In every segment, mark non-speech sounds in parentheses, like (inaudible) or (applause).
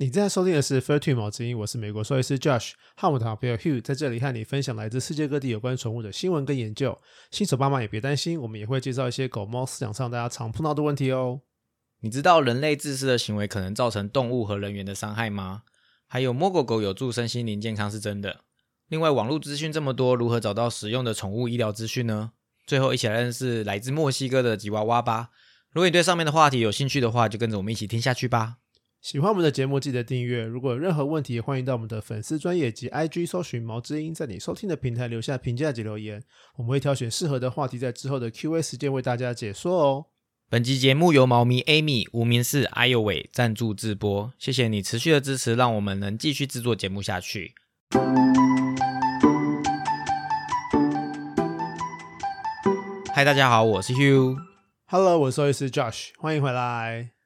你正在收听的是《Fair Two 毛之音》，我是美国兽医师 Josh，和我的好朋友 Hugh 在这里和你分享来自世界各地有关宠物的新闻跟研究。新手爸妈也别担心，我们也会介绍一些狗猫饲养上大家常碰到的问题哦。你知道人类自私的行为可能造成动物和人员的伤害吗？还有摸狗狗有助身心灵健康是真的。另外，网络资讯这么多，如何找到实用的宠物医疗资讯呢？最后，一起来认识来自墨西哥的吉娃娃吧。如果你对上面的话题有兴趣的话，就跟着我们一起听下去吧。喜欢我们的节目，记得订阅。如果有任何问题，欢迎到我们的粉丝专业及 IG 搜寻毛之音，在你收听的平台留下评价及留言，我们会挑选适合的话题，在之后的 Q&A 时间为大家解说哦。本集节目由猫咪 Amy 无名氏哎呦喂赞助直播，谢谢你持续的支持，让我们能继续制作节目下去。嗨，大家好，我是 Hugh。Hello，我是兽医师 Josh，欢迎回来。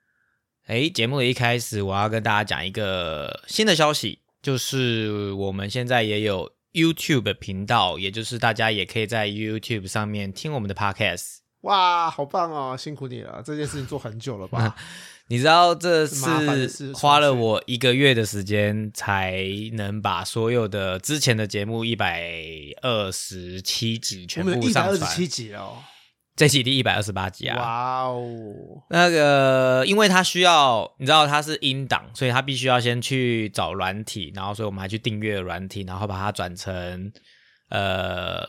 哎，节目的一开始，我要跟大家讲一个新的消息，就是我们现在也有 YouTube 频道，也就是大家也可以在 YouTube 上面听我们的 Podcast。哇，好棒哦，辛苦你了，这件事情做很久了吧？(laughs) 你知道这是花了我一个月的时间才能把所有的之前的节目一百二十七集全部上传，二十七集哦，这期第一百二十八集啊。哇哦，那个，因为它需要，你知道它是音档，所以它必须要先去找软体，然后所以我们还去订阅软体，然后把它转成呃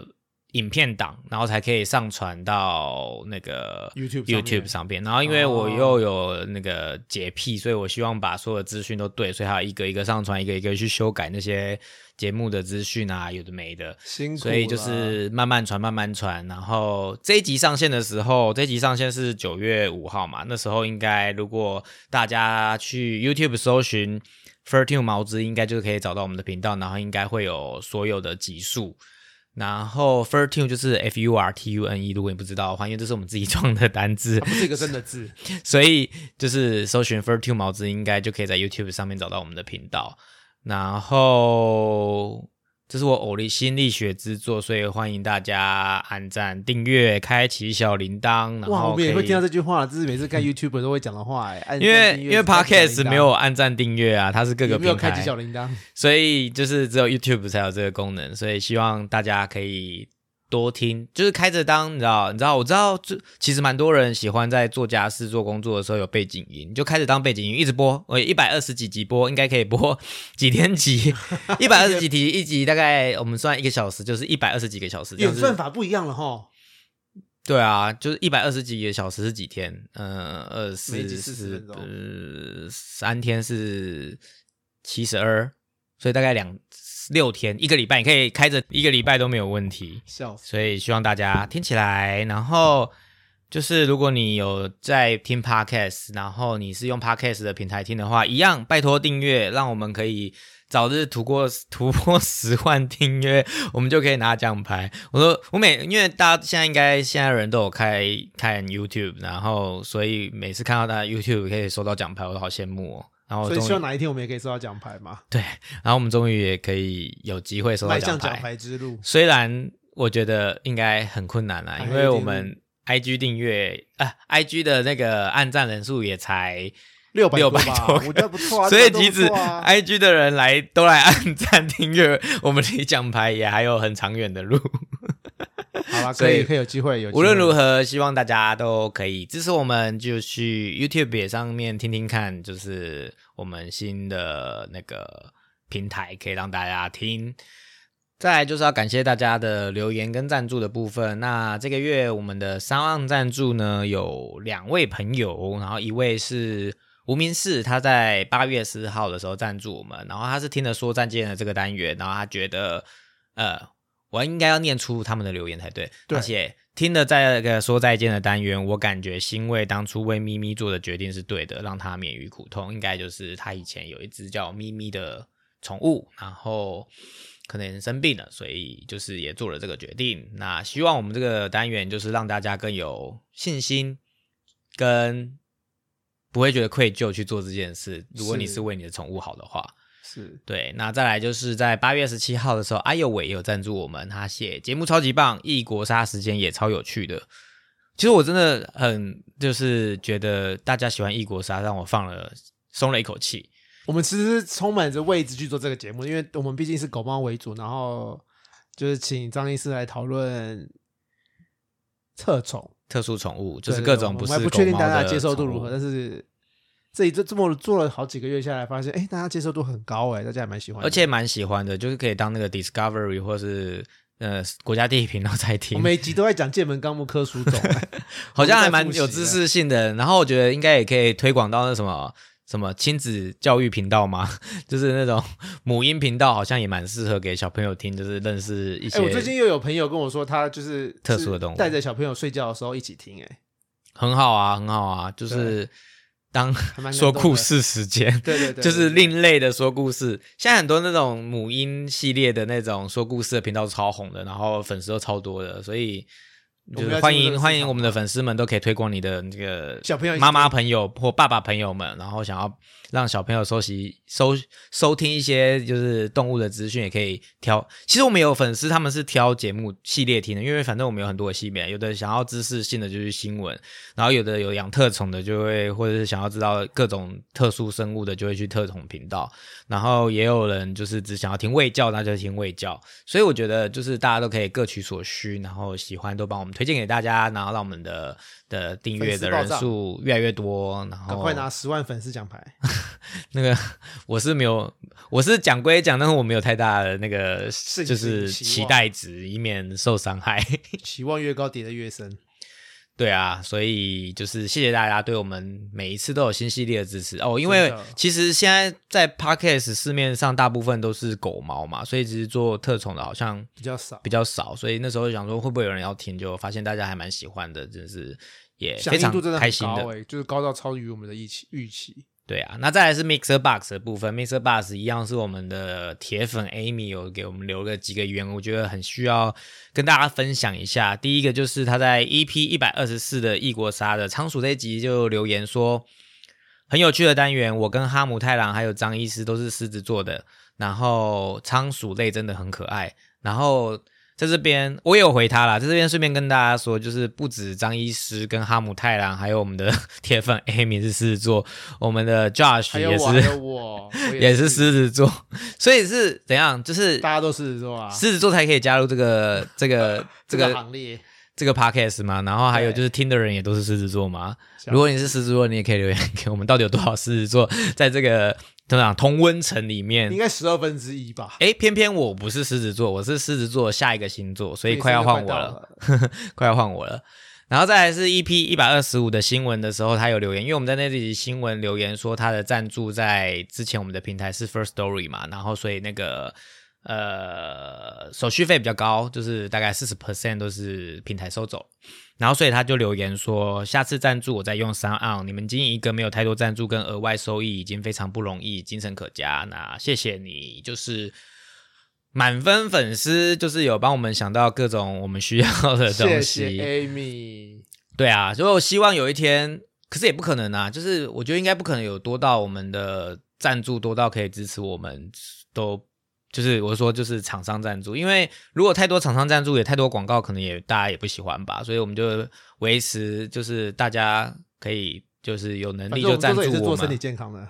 影片档，然后才可以上传到那个 YouTube YouTube 上边。然后因为我哦又有那个洁癖，所以我希望把所有的资讯都对，所以还要一个一个上传，一个一个去修改那些节目的资讯啊，有的没的。辛苦，所以就是慢慢传，慢慢传。然后这一集上线的时候，这一集上线是九月五号嘛，那时候应该如果大家去 YouTube 搜寻 Fertune 毛之，应该就可以找到我们的频道，然后应该会有所有的集数。然后 furtune 就是 F U R T U N E，如果你不知道的话，因为这是我们自己创的单字它，不是一个真的字，(laughs) 所以就是搜寻 furtune 毛子，应该就可以在 YouTube 上面找到我们的频道。然后这是我偶力心力学之作，所以欢迎大家按赞、订阅、开启小铃铛。然哇，我们也会听到这句话，这是每次看 YouTube 都会讲的话，哎，按因为因为 Podcast 没有按赞订阅啊，它是各个没有开启台，小铃铛？所以就是只有 YouTube 才有这个功能，所以希望大家可以多听，就是开着当，你知道，你知道，我知道，就其实蛮多人喜欢在做家事、做工作的时候有背景音，就开着当背景音一直播，我一百二十几集播，应该可以播 (laughs) 几天集，一百二十几集 (laughs) 一集，大概我们算一个小时，就是一百二十几个小时，这样演子算法不一样了哈。对啊，就是一百二十几个小时是几天？呃，二每集40四四分钟呃三天是七十二，所以大概两六天，一个礼拜你可以开着一个礼拜都没有问题。笑死！所以希望大家听起来，然后就是如果你有在听 podcast，然后你是用 podcast 的平台听的话，一样拜托订阅，让我们可以早日突破突破十万订阅，我们就可以拿奖牌。我说我每因为大家现在应该现在人都有开看 YouTube，然后所以每次看到大家 YouTube 可以收到奖牌，我都好羡慕哦。然后所以希望哪一天我们也可以收到奖牌嘛，对，然后我们终于也可以有机会收到奖牌迈向奖。牌之路。虽然我觉得应该很困难啦，还因为我们 IG 订阅啊，IG 的那个按赞人数也才，六百600吧，多我觉得不错啊。(laughs) 所以这个都不即使错啊 IG 的人来都来按赞订阅，我们离奖牌也还有很长远的路。(laughs) 好了，所以可以可以有机会，有机会无论如何，希望大家都可以支持我们，就去 YouTube 也上面听听看，就是我们新的那个平台，可以让大家听。再来就是要感谢大家的留言跟赞助的部分。那这个月我们的三万赞助呢，有两位朋友，然后一位是无名氏，他在八月十号的时候赞助我们，然后他是听了说再见的这个单元，然后他觉得呃，我应该要念出他们的留言才对，对而且听了在那个说再见的单元，我感觉欣慰当初为咪咪做的决定是对的，让他免于苦痛，应该就是他以前有一只叫咪咪的宠物，然后。可能生病了，所以就是也做了这个决定。那希望我们这个单元就是让大家更有信心，跟不会觉得愧疚去做这件事。如果你是是为你的宠物好的话，是对。那再来就是在八月十七号的时候，阿佑伟也有赞助我们，他写节目超级棒，异国杀时间也超有趣的。其实我真的很就是觉得大家喜欢异国杀，让我放了松了一口气。我们其实是充满着位置去做这个节目，因为我们毕竟是狗猫为主，然后就是请张医师来讨论特宠，特殊宠物就是各种不是我们还不确定大家接受度如何，但是这一这这么做了好几个月下来，发现哎，大家接受度很高哎，大家还蛮喜欢的，而且蛮喜欢的，就是可以当那个 Discovery 或是呃国家地理频道在我听，每集都在讲剑门纲目科属种，(laughs) 哎好像还蛮有知识性的。然后我觉得应该也可以推广到那什么什么亲子教育频道嘛，就是那种母婴频道，好像也蛮适合给小朋友听，就是认识一些。哎，我最近又有朋友跟我说，他就是特殊的动物带着小朋友睡觉的时候一起听，哎，很好啊，很好啊，就是当说，故事时间。对对对，就是另类的说故事，现在很多那种母婴系列的那种说故事的频道超红的，然后粉丝都超多的，所以就是欢迎欢迎我们的粉丝们都可以推广你的那个小朋友妈妈朋友或爸爸朋友们，然后想要让小朋友收集收收听一些就是动物的资讯，也可以挑。其实我们有粉丝他们是挑节目系列听的，因为反正我们有很多的系列，有的想要知识性的就是新闻，然后有的有养特宠的就会，或者是想要知道各种特殊生物的就会去特宠频道，然后也有人就是只想要听卫教，那就听卫教。所以我觉得就是大家都可以各取所需，然后喜欢都帮我们推荐给大家，然后让我们的的订阅的人数越来越多，然后赶快拿十万粉丝奖牌。(laughs) 那个我是没有，我是讲归讲，但是我没有太大的那个就是期待值，以免受伤害。(laughs) 期望越高，跌得越深。对啊，所以就是谢谢大家对我们每一次都有新系列的支持哦。因为其实现在在 Podcast 市面上大部分都是狗毛嘛，所以其实做特宠的好像比较少，比较少，所以那时候想说会不会有人要听，就发现大家还蛮喜欢的，真是也响非常应度真的很开心的就是高到超于我们的预期预期。对啊，那再来是 Mixer Box 的部分，Mixer Box 一样是我们的铁粉 Amy 有给我们留了几个言，我觉得很需要跟大家分享一下。第一个就是他在 EP 一百二十四的异国杀的仓鼠这一集就留言说，很有趣的单元，我跟哈姆太郎还有张医师都是狮子座的，然后仓鼠类真的很可爱，然后。在这边我也有回他啦，在这边顺便跟大家说，就是不止张医师跟哈姆太郎，还有我们的 (laughs) 铁粉 Amy 是狮子座，我们的 Josh 也是我，(laughs) 也是是狮子座，所以是怎样？就是大家都狮子座啊，狮子座才可以加入这个 (laughs) 这个这这个个行列。这个 podcast 嘛，然后还有就是听的人也都是狮子座嘛。如果你是狮子座，你也可以留言给我们，到底有多少狮子座 (laughs) 在这个怎么讲同温层里面应？该十二分之一吧，诶，偏偏我不是狮子座，我是狮子座的下一个星座，所以快要换我了。了。(laughs) 快要换我了。然后再来是 EP 一百二十五的新闻的时候，他有留言，因为我们在那集新闻留言说他的赞助在之前我们的平台是 First Story 嘛，然后所以那个呃手续费比较高，就是大概四十 percent 都是平台收走。然后所以他就留言说，下次赞助我再用三岸，你们经营一个没有太多赞助跟额外收益已经非常不容易，精神可嘉。那谢谢你，就是。满分粉丝就是有帮我们想到各种我们需要的东谢西，谢 Amy，对啊，所以我希望有一天，可是也不可能啊，就是我觉得应该不可能有多到我们的赞助多到可以支持我们都。就是我说，就是厂商赞助，因为如果太多厂商赞助，也太多广告，可能也大家也不喜欢吧，所以我们就维持，就是大家可以就是有能力就赞助我做也是做身体们。健康的，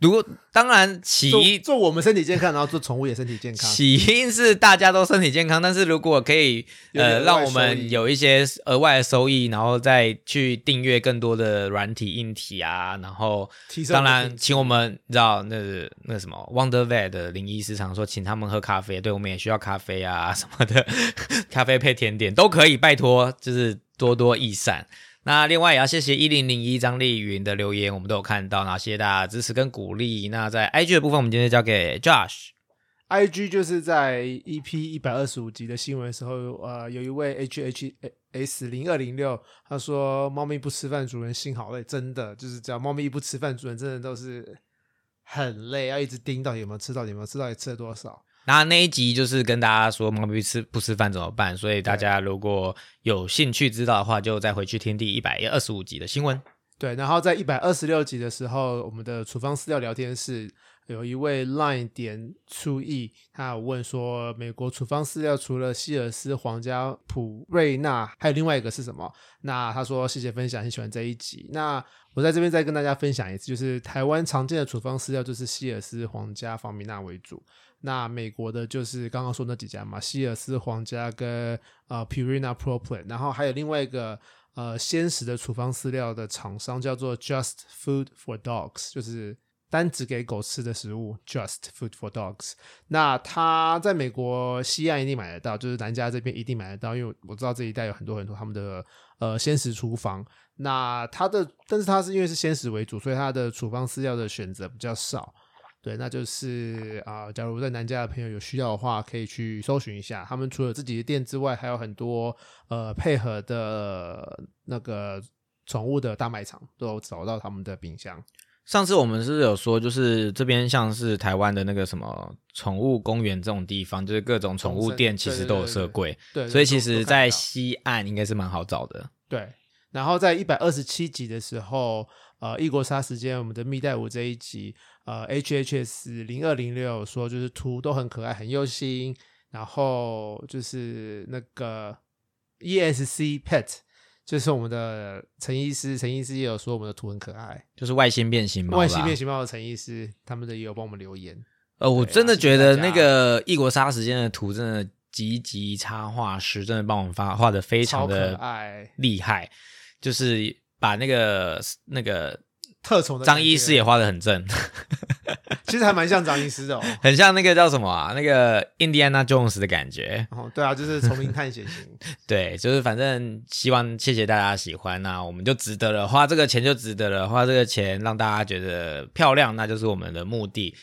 如果当然起因做我们身体健康，然后做宠物也身体健康。起因是大家都身体健康，但是如果可以呃让我们有一些额外的收益，然后再去订阅更多的软体、硬体啊，然后当然请我们你知道那那什么 Wonder Vet 的林医师常说，请他们喝咖啡，对我们也需要咖啡啊什么的，(laughs) 咖啡配甜点都可以，拜托就是多多益善。那另外也要谢谢一零零一张丽云的留言，我们都有看到，然后谢谢大家支持跟鼓励。那在 IG 的部分，我们今天交给 Josh。IG 就是在 EP 一百二十五集的新闻的时候，呃，有一位 HHS 零二零六，他说猫咪不吃饭，主人心好累，真的就是只要猫咪一不吃饭，主人真的都是很累，要一直盯到底有没有吃，到有没有吃，到底吃了多少。那那一集就是跟大家说猫咪吃不吃饭怎么办，所以大家如果有兴趣知道的话，就再回去听第一百二十五集的新闻。对，然后在一百二十六集的时候，我们的处方饲料聊天室有一位 Line 点出意，他有问说，美国处方饲料除了希尔斯、皇家、普瑞纳，还有另外一个是什么？那他说谢谢分享，很喜欢这一集。那我在这边再跟大家分享一次，就是台湾常见的处方饲料就是希尔斯、皇家、方米纳为主。那美国的就是刚刚说那几家嘛，希尔斯、皇家跟呃 Purina Pro Plan，然后还有另外一个。呃，鲜食的处方饲料的厂商叫做 Just Food for Dogs，就是单只给狗吃的食物。Just Food for Dogs，那它在美国西岸一定买得到，就是南加这边一定买得到，因为我知道这一带有很多很多他们的呃鲜食厨房。那它的，但是它是因为是鲜食为主，所以它的处方饲料的选择比较少。对，那就是啊，假如在南加的朋友有需要的话，可以去搜寻一下。他们除了自己的店之外，还有很多呃配合的那个宠物的大卖场，都有找到他们的冰箱。上次我们是有说，就是这边像是台湾的那个什么宠物公园这种地方，就是各种宠物店其实都有设柜，对，所以其实，在西岸应该是蛮好找的。对，然后在一百二十七集的时候，呃，异国杀时间，我们的蜜袋鼯这一集。呃，HHS 零二零六说就是图都很可爱，很用心，然后就是那个 ESC Pet，就是我们的陈医师，陈医师也有说我们的图很可爱，就是外星变形猫，外星变形猫的陈医师，他们的也有帮我们留言。呃，我真的觉得那个异国杀时间的图真的极极插画师真的帮我们发画的非常的厉害，就是把那个那个。特宠的张医师也画的很正，(laughs) 其实还蛮像张医师的，(laughs) 很像那个叫什么啊？那个印第安纳 Jones 的感觉。哦，对啊，就是丛林探险型。(laughs) 对，就是反正希望谢谢大家喜欢，那我们就值得了，花这个钱就值得了，花这个钱让大家觉得漂亮，那就是我们的目的。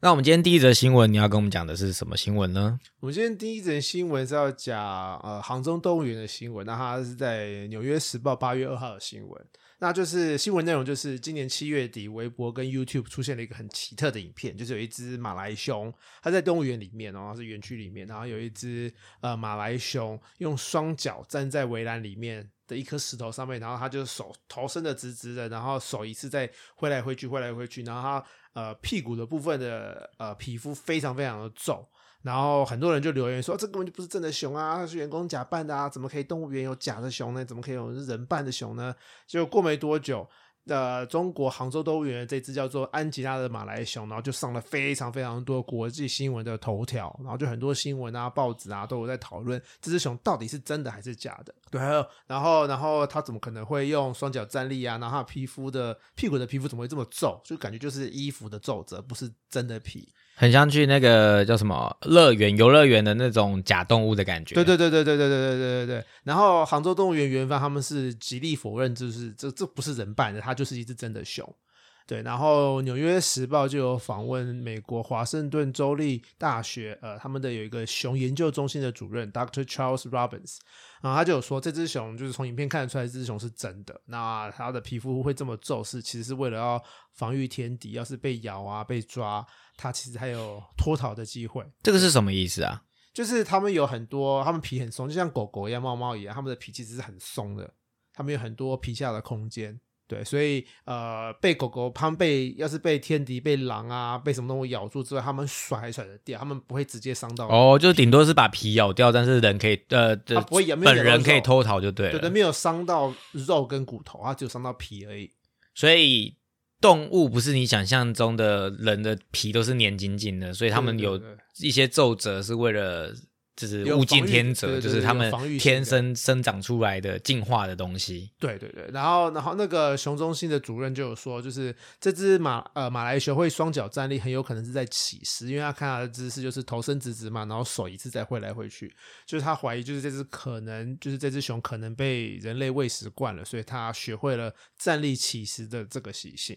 那我们今天第一则新闻，你要跟我们讲的是什么新闻呢？我们今天第一则新闻是要讲呃杭州动物园的新闻，那它是在《纽约时报》八月二号的新闻。那就是新闻内容，就是今年七月底，微博跟 YouTube 出现了一个很奇特的影片，就是有一只马来熊，它在动物园里面然后，是园区里面，然后有一只呃马来熊用双脚站在围栏里面的一颗石头上面，然后他就手头伸的直直的，然后手一次在挥来挥去，挥来挥去，然后他呃屁股的部分的呃皮肤非常非常的皱。然后很多人就留言说，这根本就不是真的熊啊，是员工假扮的啊，怎么可以动物园有假的熊呢？怎么可以有人扮的熊呢？就过没多久。的中国杭州动物园这只叫做安吉拉的马来熊，然后就上了非常非常多国际新闻的头条，然后就很多新闻啊、报纸啊都有在讨论这只熊到底是真的还是假的。对，(laughs) 然后然后它怎么可能会用双脚站立啊？然后它皮肤的屁股的皮肤怎么会这么皱？就感觉就是衣服的皱褶，不是真的皮，很像去那个叫什么乐园、游乐园的那种假动物的感觉。对对对对对对对对对对对。然后杭州动物园园方他们是极力否认，就是这这不是人扮的，它。就是一只真的熊，对。然后《纽约时报》就有访问美国华盛顿州立大学，呃，他们的有一个熊研究中心的主任 Dr. Charles Robbins，然后他就有说，这只熊就是从影片看得出来，这只熊是真的。那它的皮肤会这么皱，是其实是为了要防御天敌，要是被咬啊、被抓，它其实还有脱逃的机会。这个是什么意思啊？就是他们有很多，他们皮很松，就像狗狗一样、猫猫一样，他们的皮其实是很松的，他们有很多皮下的空间。对，所以呃，被狗狗它们被要是被天敌、被狼啊、被什么东西咬住之后，它们甩还甩得掉，它们不会直接伤到。哦，就顶多是把皮咬掉，但是人可以呃，它不会咬，本人可以偷逃就对了。对，没有伤到肉跟骨头，它只有伤到皮而已。所以动物不是你想象中的人的皮都是黏紧紧的，所以他们有一些皱褶是为了。就是物竞天择，就是他们天生生长出来的进化的东西。对对对，然后然后那个熊中心的主任就有说，就是这只马呃马来熊会双脚站立，很有可能是在起食，因为他看它的姿势就是头伸直直嘛，然后手一次再挥来挥去，就是他怀疑就是这只可能就是这只熊可能被人类喂食惯了，所以他学会了站立起食的这个习性。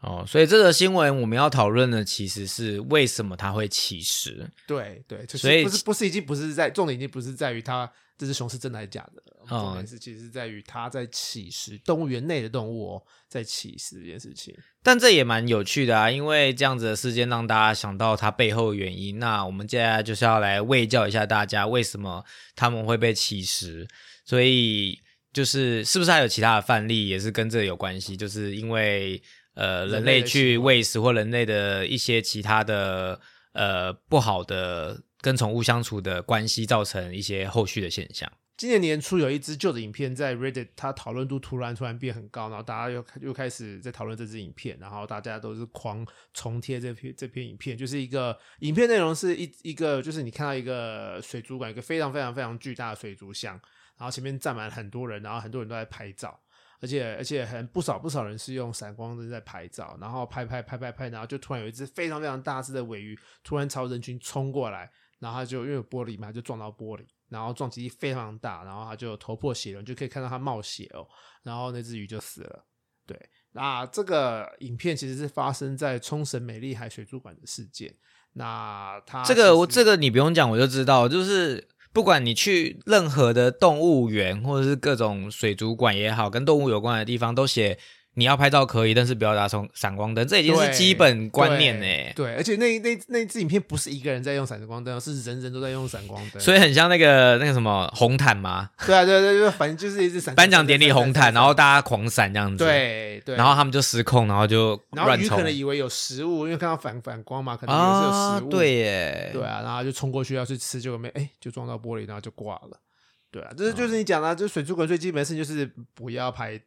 哦，所以这个新闻我们要讨论的其实是为什么它会起食。对对，所以不是不是已经不是在重点已经不是在于它这只熊是真的还是假的，重点是其实是在于它在起食，动物园内的动物哦在起食这件事情。但这也蛮有趣的啊，因为这样子的事件让大家想到它背后的原因。那我们接下来就是要来喂教一下大家为什么他们会被起食。所以就是是不是还有其他的范例也是跟这有关系？就是因为呃人类去喂食或人类的一些其他的呃不好的跟宠物相处的关系，造成一些后续的现象。今年年初有一支旧的影片在 Reddit，它讨论度突然突然变很高，然后大家又又开始在讨论这支影片，然后大家都是狂重贴这篇这篇影片，就是一个影片内容是一一个就是你看到一个水族馆，一个非常非常非常巨大的水族箱，然后前面站满很多人，然后很多人都在拍照，而且而且很不少不少人是用闪光灯在拍照，然后拍拍拍拍拍，然后就突然有一只非常非常大只的尾鱼突然朝人群冲过来，然后它就因为有玻璃嘛，就撞到玻璃。然后撞击力非常大，然后它就头破血流，就可以看到它冒血哦。然后那只鱼就死了。对，那这个影片其实是发生在冲绳美丽海水族馆的事件。那它这个我这个你不用讲，我就知道，就是不管你去任何的动物园或者是各种水族馆也好，跟动物有关的地方都写。你要拍照可以，但是不要打从闪光灯，这已经是基本观念呢。对，而且那那那支影片不是一个人在用闪光灯，是人人都在用闪光灯，所以很像那个那个什么红毯嘛？对啊，对对对，反正就是一支闪。颁奖典礼红毯，然后大家狂闪这样子。对对。然后他们就失控，然后就然后鱼可能以为有食物，因为看到反反光嘛，可能以为是有食物。对耶。对啊，然后就冲过去要去吃，结果没哎，就撞到玻璃，然后就挂了。对啊，这是就是你讲的，就水族馆最基本的事情就是不要拍。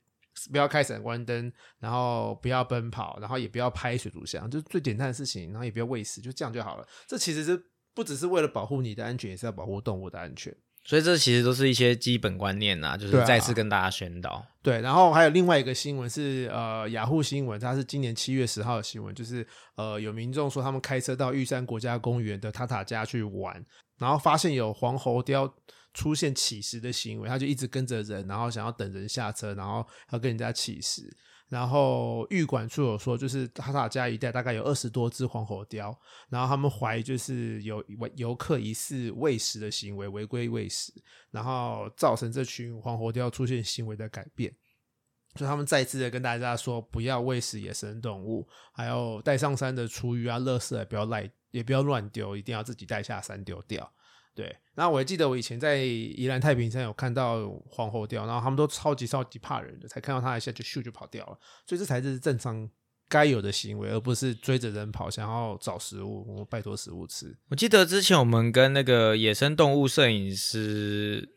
不要开闪光灯，然后不要奔跑，然后也不要拍水族箱，就是最简单的事情。然后也不要喂食，就这样就好了。这其实是不只是为了保护你的安全，也是要保护动物的安全。所以这其实都是一些基本观念呐，就是再次跟大家宣导。对，然后还有另外一个新闻是呃雅虎新闻，它是今年七月十号的新闻，就是呃有民众说他们开车到玉山国家公园的塔塔家去玩，然后发现有黄喉貂。出现乞食的行为，他就一直跟着人，然后想要等人下车，然后要跟人家乞食。然后玉管处有说，就是塔塔家一带大概有二十多只黄喉貂，然后他们怀疑就是有游客疑似喂食的行为，违规喂食，然后造成这群黄喉貂出现行为的改变。所以他们再次的跟大家说，不要喂食野生动物，还有带上山的厨余啊、垃圾也不要赖，也不要乱丢，一定要自己带下山丢掉。对，然后我还记得我以前在宜兰太平山有看到黄喉貂，然后他们都超级超级怕人的，才看到它一下就咻就跑掉了，所以这才是正常该有的行为，而不是追着人跑，想要找食物，我拜托食物吃。我记得之前我们跟那个野生动物摄影师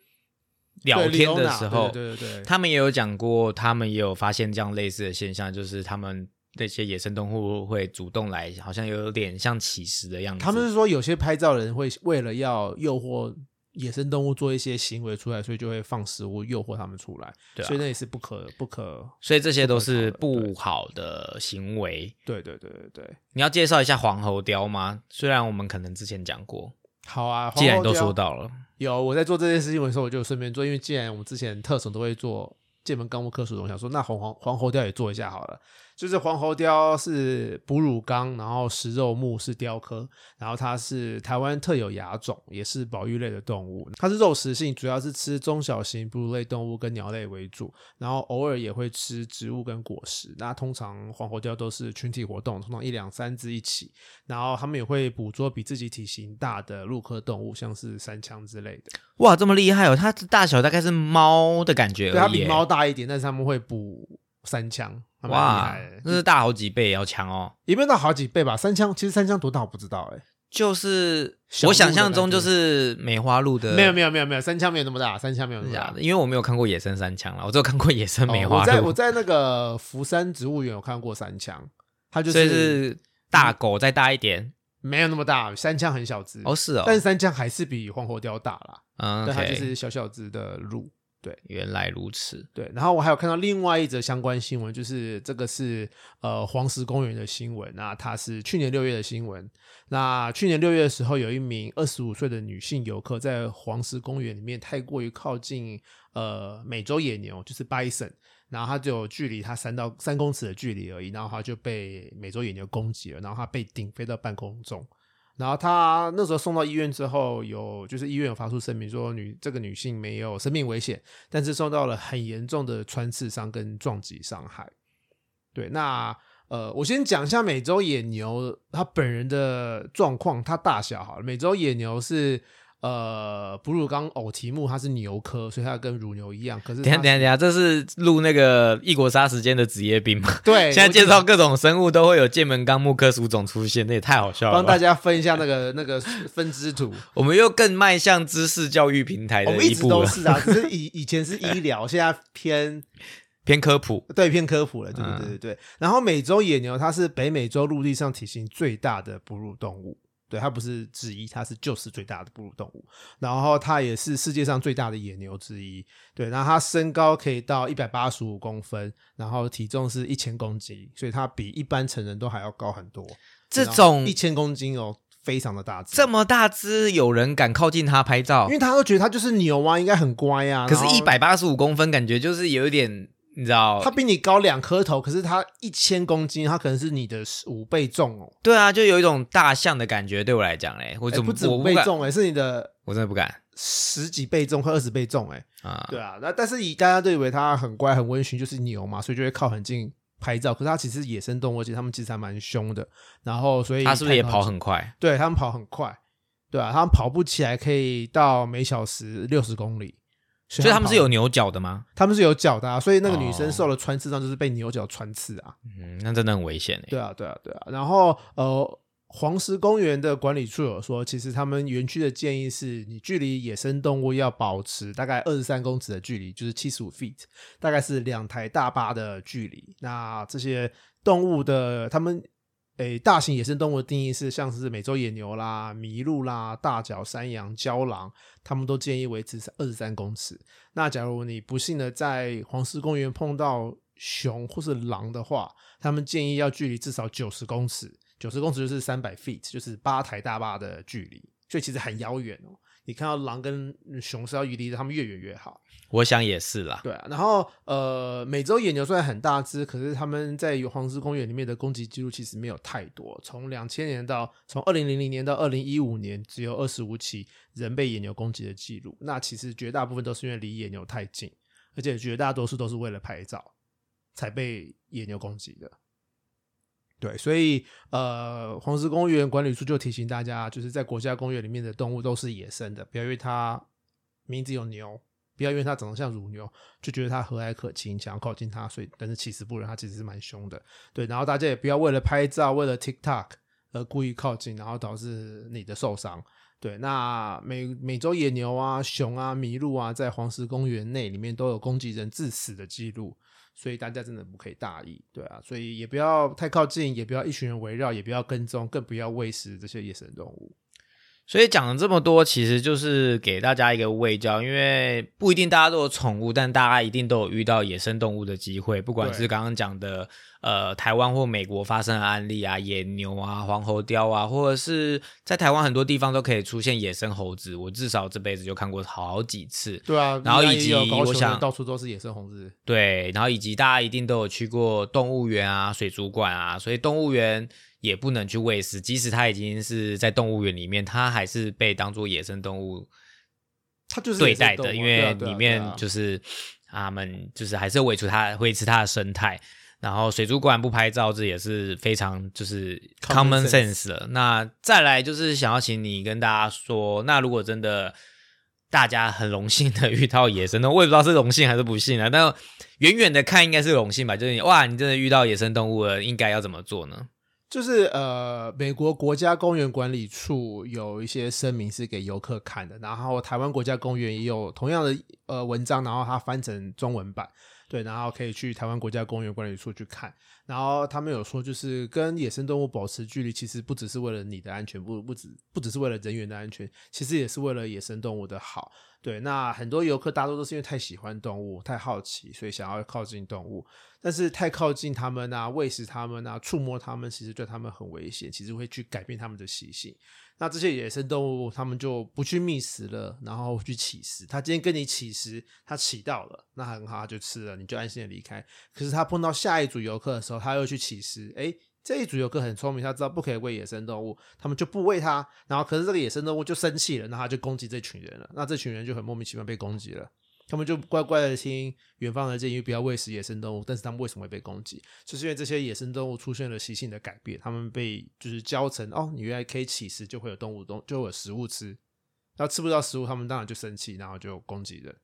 聊天的时候，对对对，他们也有讲过，他们也有发现这样类似的现象，就是他们。那些野生动物会主动来，好像有点像乞食的样子。他们是说，有些拍照的人会为了要诱惑野生动物做一些行为出来，所以就会放食物诱惑他们出来。对，所以那也是不可不可。所以这些都是不好的行为。对对对对对。你要介绍一下黄喉貂吗？虽然我们可能之前讲过。好啊，既然都说到了，有我在做这件事情的时候，我就顺便做，因为既然我们之前特种都会做剑门纲目科属种，想说那黄黄黄喉貂也做一下好了。就是黄喉貂是哺乳纲，然后食肉目是雕科，然后它是台湾特有亚种，也是保育类的动物。它是肉食性，主要是吃中小型哺乳类动物跟鸟类为主，然后偶尔也会吃植物跟果实。那通常黄喉貂都是群体活动，通常一两三只一起，然后他们也会捕捉比自己体型大的陆科动物，像是山羌之类的。哇，这么厉害哦！它大小大概是猫的感觉，对，它比猫大一点，但是他们会捕山羌。哇，那是大好几倍要强哦，也没有到好几倍吧。三枪其实三枪多大我不知道哎，就是我想象中就是梅花鹿的，没有没有没有没有三枪没有那么大，三枪没有那么大，因为我没有看过野生三枪了，我只有看过野生梅花鹿。我在我在那个福山植物园有看过三枪，它就是大狗再大一点，没有那么大，三枪很小只哦是哦，但是三枪还是比黄喉貂大啦，嗯，但它就是小小只的鹿。对，原来如此。对，然后我还有看到另外一则相关新闻，就是这个是呃黄石公园的新闻。那它是去年六月的新闻。那去年六月的时候，有一名二十五岁的女性游客在黄石公园里面太过于靠近呃美洲野牛，就是 bison，然后它就有距离它三到三公尺的距离而已，然后它就被美洲野牛攻击了，然后它被顶飞到半空中。然后他那时候送到医院之后，有就是医院有发出声明说女这个女性没有生命危险，但是受到了很严重的穿刺伤跟撞击伤害。对，那呃，我先讲一下美洲野牛它本人的状况，它大小好了。美洲野牛是呃，哺乳纲偶蹄目它是牛科，所以它跟乳牛一样。可是等下等下等下，这是录那个异国杀时间的职业病吗？(laughs) 对，现在介绍各种生物都会有剑门纲目科属种出现，那也太好笑了。帮大家分一下那个 (laughs) 那个分支图，我们又更迈向知识教育平台的一步我们一直都是啊，(laughs) 只是以以前是医疗，现在偏。偏科普，对，偏科普了，对对对对对。然后美洲野牛，它是北美洲陆地上体型最大的哺乳动物，对，它不是之一，它是就是最大的哺乳动物。然后它也是世界上最大的野牛之一，对。然后它身高可以到一百八十五公分，然后体重是一千公斤，所以它比一般成人都还要高很多。这种一千公斤哦，非常的大只，这么大只，有人敢靠近它拍照？因为他都觉得它就是牛啊，应该很乖啊。可是，一百八十五公分，感觉就是有一点。你知道，它比你高两颗头，可是它一千公斤，它可能是你的五倍重哦。对啊，就有一种大象的感觉，对我来讲嘞，我怎么不止五倍重哎，是你的，我真的不敢，十几倍重或二十倍重哎。啊，对啊，那但是以大家都以为它很乖很温驯，就是牛嘛，所以就会靠很近拍照。可是它其实野生动物，而且它们其实还蛮凶的。然后，所以它是不是也跑很快？对，它们跑很快，对啊，它们跑步起来可以到每小时六十公里。所以他们是有牛角的吗？他们是有角的，啊，所以那个女生受了穿刺伤，就是被牛角穿刺啊。嗯，那真的很危险对啊，对啊，对啊。然后呃，黄石公园的管理处有说，其实他们园区的建议是你距离野生动物要保持大概二十三公尺的距离，就是七十五 feet，大概是两台大巴的距离。那这些动物的他们。诶，大型野生动物的定义是像是美洲野牛啦、麋鹿啦、大角山羊、郊狼，他们都建议维持二十三公尺。那假如你不幸的在黄石公园碰到熊或是狼的话，他们建议要距离至少九十公尺，九十公尺就是三百 feet，就是八台大坝的距离，所以其实很遥远哦。你看到狼跟熊是要离的，他们越远越好。我想也是啦。对啊，然后呃，美洲野牛虽然很大只，可是他们在黄石公园里面的攻击记录其实没有太多。从两千年到从二零零零年到二零一五年，只有二十五起人被野牛攻击的记录。那其实绝大部分都是因为离野牛太近，而且绝大多数都是为了拍照才被野牛攻击的。对，所以呃，黄石公园管理处就提醒大家，就是在国家公园里面的动物都是野生的，不要因为它名字有牛，不要因为它长得像乳牛，就觉得它和蔼可亲，想要靠近它。所以，但是其实不然，它其实是蛮凶的。对，然后大家也不要为了拍照，为了 TikTok 而故意靠近，然后导致你的受伤。对，那美美洲野牛啊、熊啊、麋鹿啊，在黄石公园内里面都有攻击人致死的记录。所以大家真的不可以大意，对啊，所以也不要太靠近，也不要一群人围绕，也不要跟踪，更不要喂食这些野生动物。所以讲了这么多，其实就是给大家一个喂教，因为不一定大家都有宠物，但大家一定都有遇到野生动物的机会，不管是刚刚讲的。呃，台湾或美国发生的案例啊，野牛啊、黄喉貂啊，或者是在台湾很多地方都可以出现野生猴子。我至少这辈子就看过好几次。对啊，然后以及我想到处都是野生猴子。对，然后以及大家一定都有去过动物园啊、水族馆啊，所以动物园也不能去喂食，即使它已经是在动物园里面，它还是被当做野生动物，它就是对待的，因为里面就是他们就是还是维持它维持它的生态。然后水族馆不拍照，这也是非常就是 common sense 了。那再来就是想要请你跟大家说，那如果真的大家很荣幸的 (laughs) 遇到野生动物，我也不知道是荣幸还是不幸啊。但远远的看应该是荣幸吧，就是哇，你真的遇到野生动物了，应该要怎么做呢？就是呃，美国国家公园管理处有一些声明是给游客看的，然后台湾国家公园也有同样的呃文章，然后它翻成中文版。对，然后可以去台湾国家公园管理处去看。然后他们有说，就是跟野生动物保持距离，其实不只是为了你的安全，不不止不只是为了人员的安全，其实也是为了野生动物的好。对，那很多游客大多都是因为太喜欢动物、太好奇，所以想要靠近动物。但是太靠近它们啊，喂食它们啊，触摸它们，其实对它们很危险，其实会去改变它们的习性。那这些野生动物，它们就不去觅食了，然后去乞食。它今天跟你乞食，它乞到了，那很好，它就吃了，你就安心的离开。可是它碰到下一组游客的时候，它又去乞食。诶，这一组游客很聪明，他知道不可以喂野生动物，他们就不喂它。然后，可是这个野生动物就生气了，那他就攻击这群人了。那这群人就很莫名其妙被攻击了。他们就乖乖的听远方的建议，不要喂食野生动物。但是他们为什么会被攻击？就是因为这些野生动物出现了习性的改变，他们被就是教成哦，你原来可以乞食，就会有动物东就会有食物吃。那吃不到食物，他们当然就生气，然后就攻击人。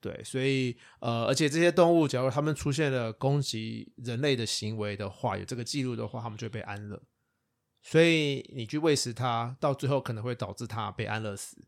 对，所以呃，而且这些动物，假如它们出现了攻击人类的行为的话，有这个记录的话，它们就会被安乐。所以你去喂食它，到最后可能会导致它被安乐死。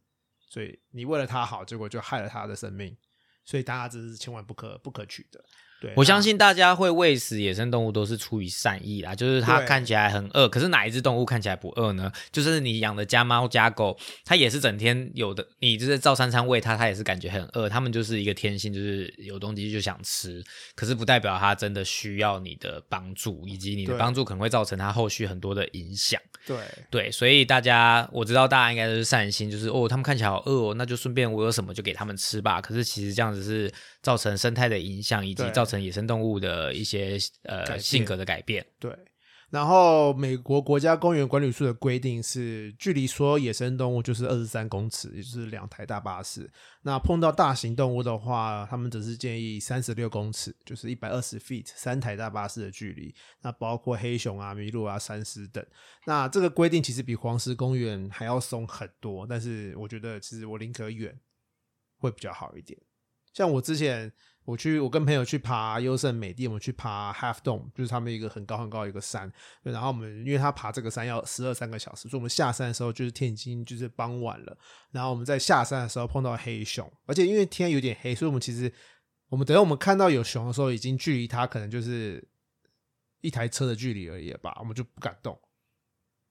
所以你为了它好，结果就害了它的生命。所以大家这是千万不可不可取的。对，我相信大家会喂食野生动物都是出于善意啦，就是它看起来很饿，可是哪一只动物看起来不饿呢？就是你养的家猫家狗，它也是整天有的，你就是照三餐喂它，它也是感觉很饿，它们就是一个天性，就是有东西就想吃，可是不代表它真的需要你的帮助，以及你的帮助可能会造成它后续很多的影响。对对，所以大家我知道大家应该都是善心，就是哦，他们看起来好饿哦，那就顺便我有什么就给他们吃吧。可是其实这样子是造成生态的影响，以及造成野生动物的一些呃性格的改变。对。然后美国国家公园管理处的规定是，距离所有野生动物就是二十三公尺，也就是两台大巴士。那碰到大型动物的话，他们只是建议三十六公尺，就是一百二十 feet，三台大巴士的距离。那包括黑熊啊、麋鹿啊、山狮等。那这个规定其实比黄石公园还要松很多，但是我觉得其实我宁可远会比较好一点。像我之前我去，我跟朋友去爬优胜美地，我们去爬 Half Dome，就是他们一个很高很高的一个山。然后我们因为他爬这个山要十二三个小时，所以我们下山的时候就是天已经就是傍晚了。然后我们在下山的时候碰到黑熊，而且因为天有点黑，所以我们其实我们等下我们看到有熊的时候，已经距离它可能就是一台车的距离而已吧，我们就不敢动。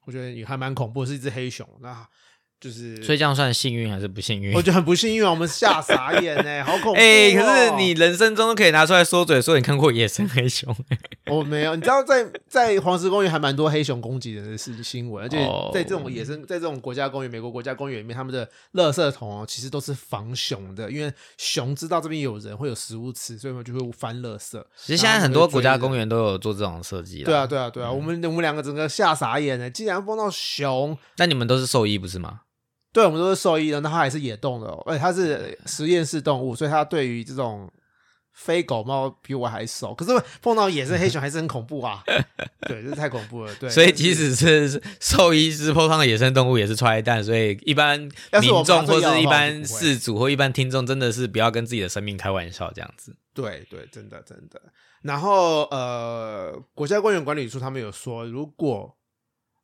我觉得也还蛮恐怖，是一只黑熊，那就是所以这样算幸运还是不幸运 (laughs) 我？觉得很不幸运啊，我们吓傻眼呢、好恐怖、哦！哎、可是你人生中都可以拿出来说嘴，说你看过野生黑熊。(laughs) 我没有，你知道在在黄石公园还蛮多黑熊攻击人的事新闻，而且哦在这种野生，在这种国家公园，美国国家公园里面，他们的垃圾桶哦，其实都是防熊的，因为熊知道这边有人会有食物吃，所以他们就会翻垃圾。其实现在很多国家公园。都有做这种设计了。对啊，，对啊，对啊，嗯我们我们两个整个吓傻眼呢，竟然碰到熊，那你们都是兽医不是吗？对我们都是兽医的，那它还是野动的、哦，而且它是实验室动物，所以它对于这种非狗猫比我还熟。可是碰到野生黑熊还是很恐怖啊，(laughs) 对，这太恐怖了。对，所以即使是兽医师碰上野生动物也是踹蛋，所以一般民众或是一般我就不会饲主或一般听众真的是不要跟自己的生命开玩笑，这样子。对对，真的真的。然后呃，国家公园管理处他们有说，如果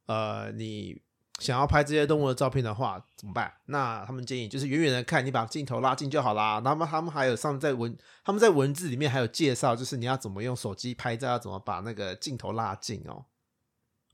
呃你想要拍这些动物的照片的话，怎么办？那他们建议就是远远的看，你把镜头拉近就好啦。那么他们还有上在文，他们在文字里面还有介绍，就是你要怎么用手机拍照，要怎么把那个镜头拉近哦。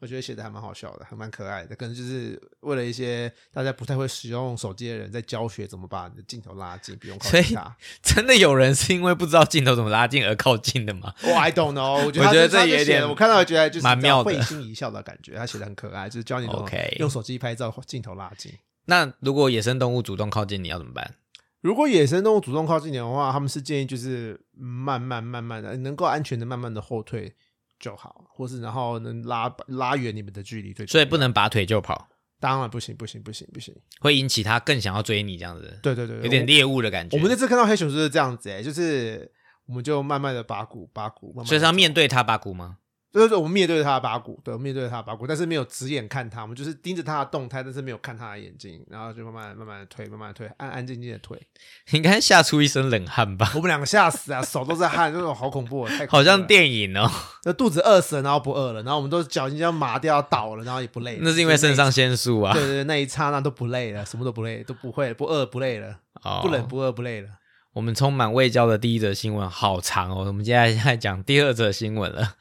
我觉得写的还蛮好笑的，还蛮可爱的，可能就是为了一些大家不太会使用手机的人，在教学怎么把你的镜头拉近，不用靠近它。(laughs) 真的有人是因为不知道镜头怎么拉近而靠近的吗？我 I don't know，我觉得这有点我看到觉得就是蛮妙的会心一笑的感觉，他写的很可爱，就是教你怎么 OK 用手机拍照，镜头拉近。那如果野生动物主动靠近你要怎么办？如果野生动物主动靠近你的话，他们是建议就是慢慢慢慢的，能够安全的慢慢的后退就好，或是然后能拉拉远你们的距离最。所以不能拔腿就跑，当然不行不行不行不行。会引起他更想要追你这样子，对对对，对有点猎物的感觉。我。我们那次看到黑熊就是这样子、欸，就是我们就慢慢的拔骨拔骨，慢慢所以是要面对他拔骨吗？就是我们面对着他的八股，对，我们面对着他的八股，但是没有直眼看他，我们就是盯着他的动态，但是没有看他的眼睛，然后就慢慢慢慢的推，慢慢的推，安安静静的推。应该吓出一身冷汗吧？我们两个吓死啊，手都在汗，这种好恐怖、哦，太好像了电影哦，那肚子饿死了，然后不饿了，然后我们都脚已经要麻掉倒了，然后也不累了，那是因为肾上腺。素啊对。对对，那一刹那都不累了，什么都不累，都不会不饿不累了，哦不冷不饿不累了。我们充满未教的第一则新闻好长哦，我们接下来在讲第二则新闻了。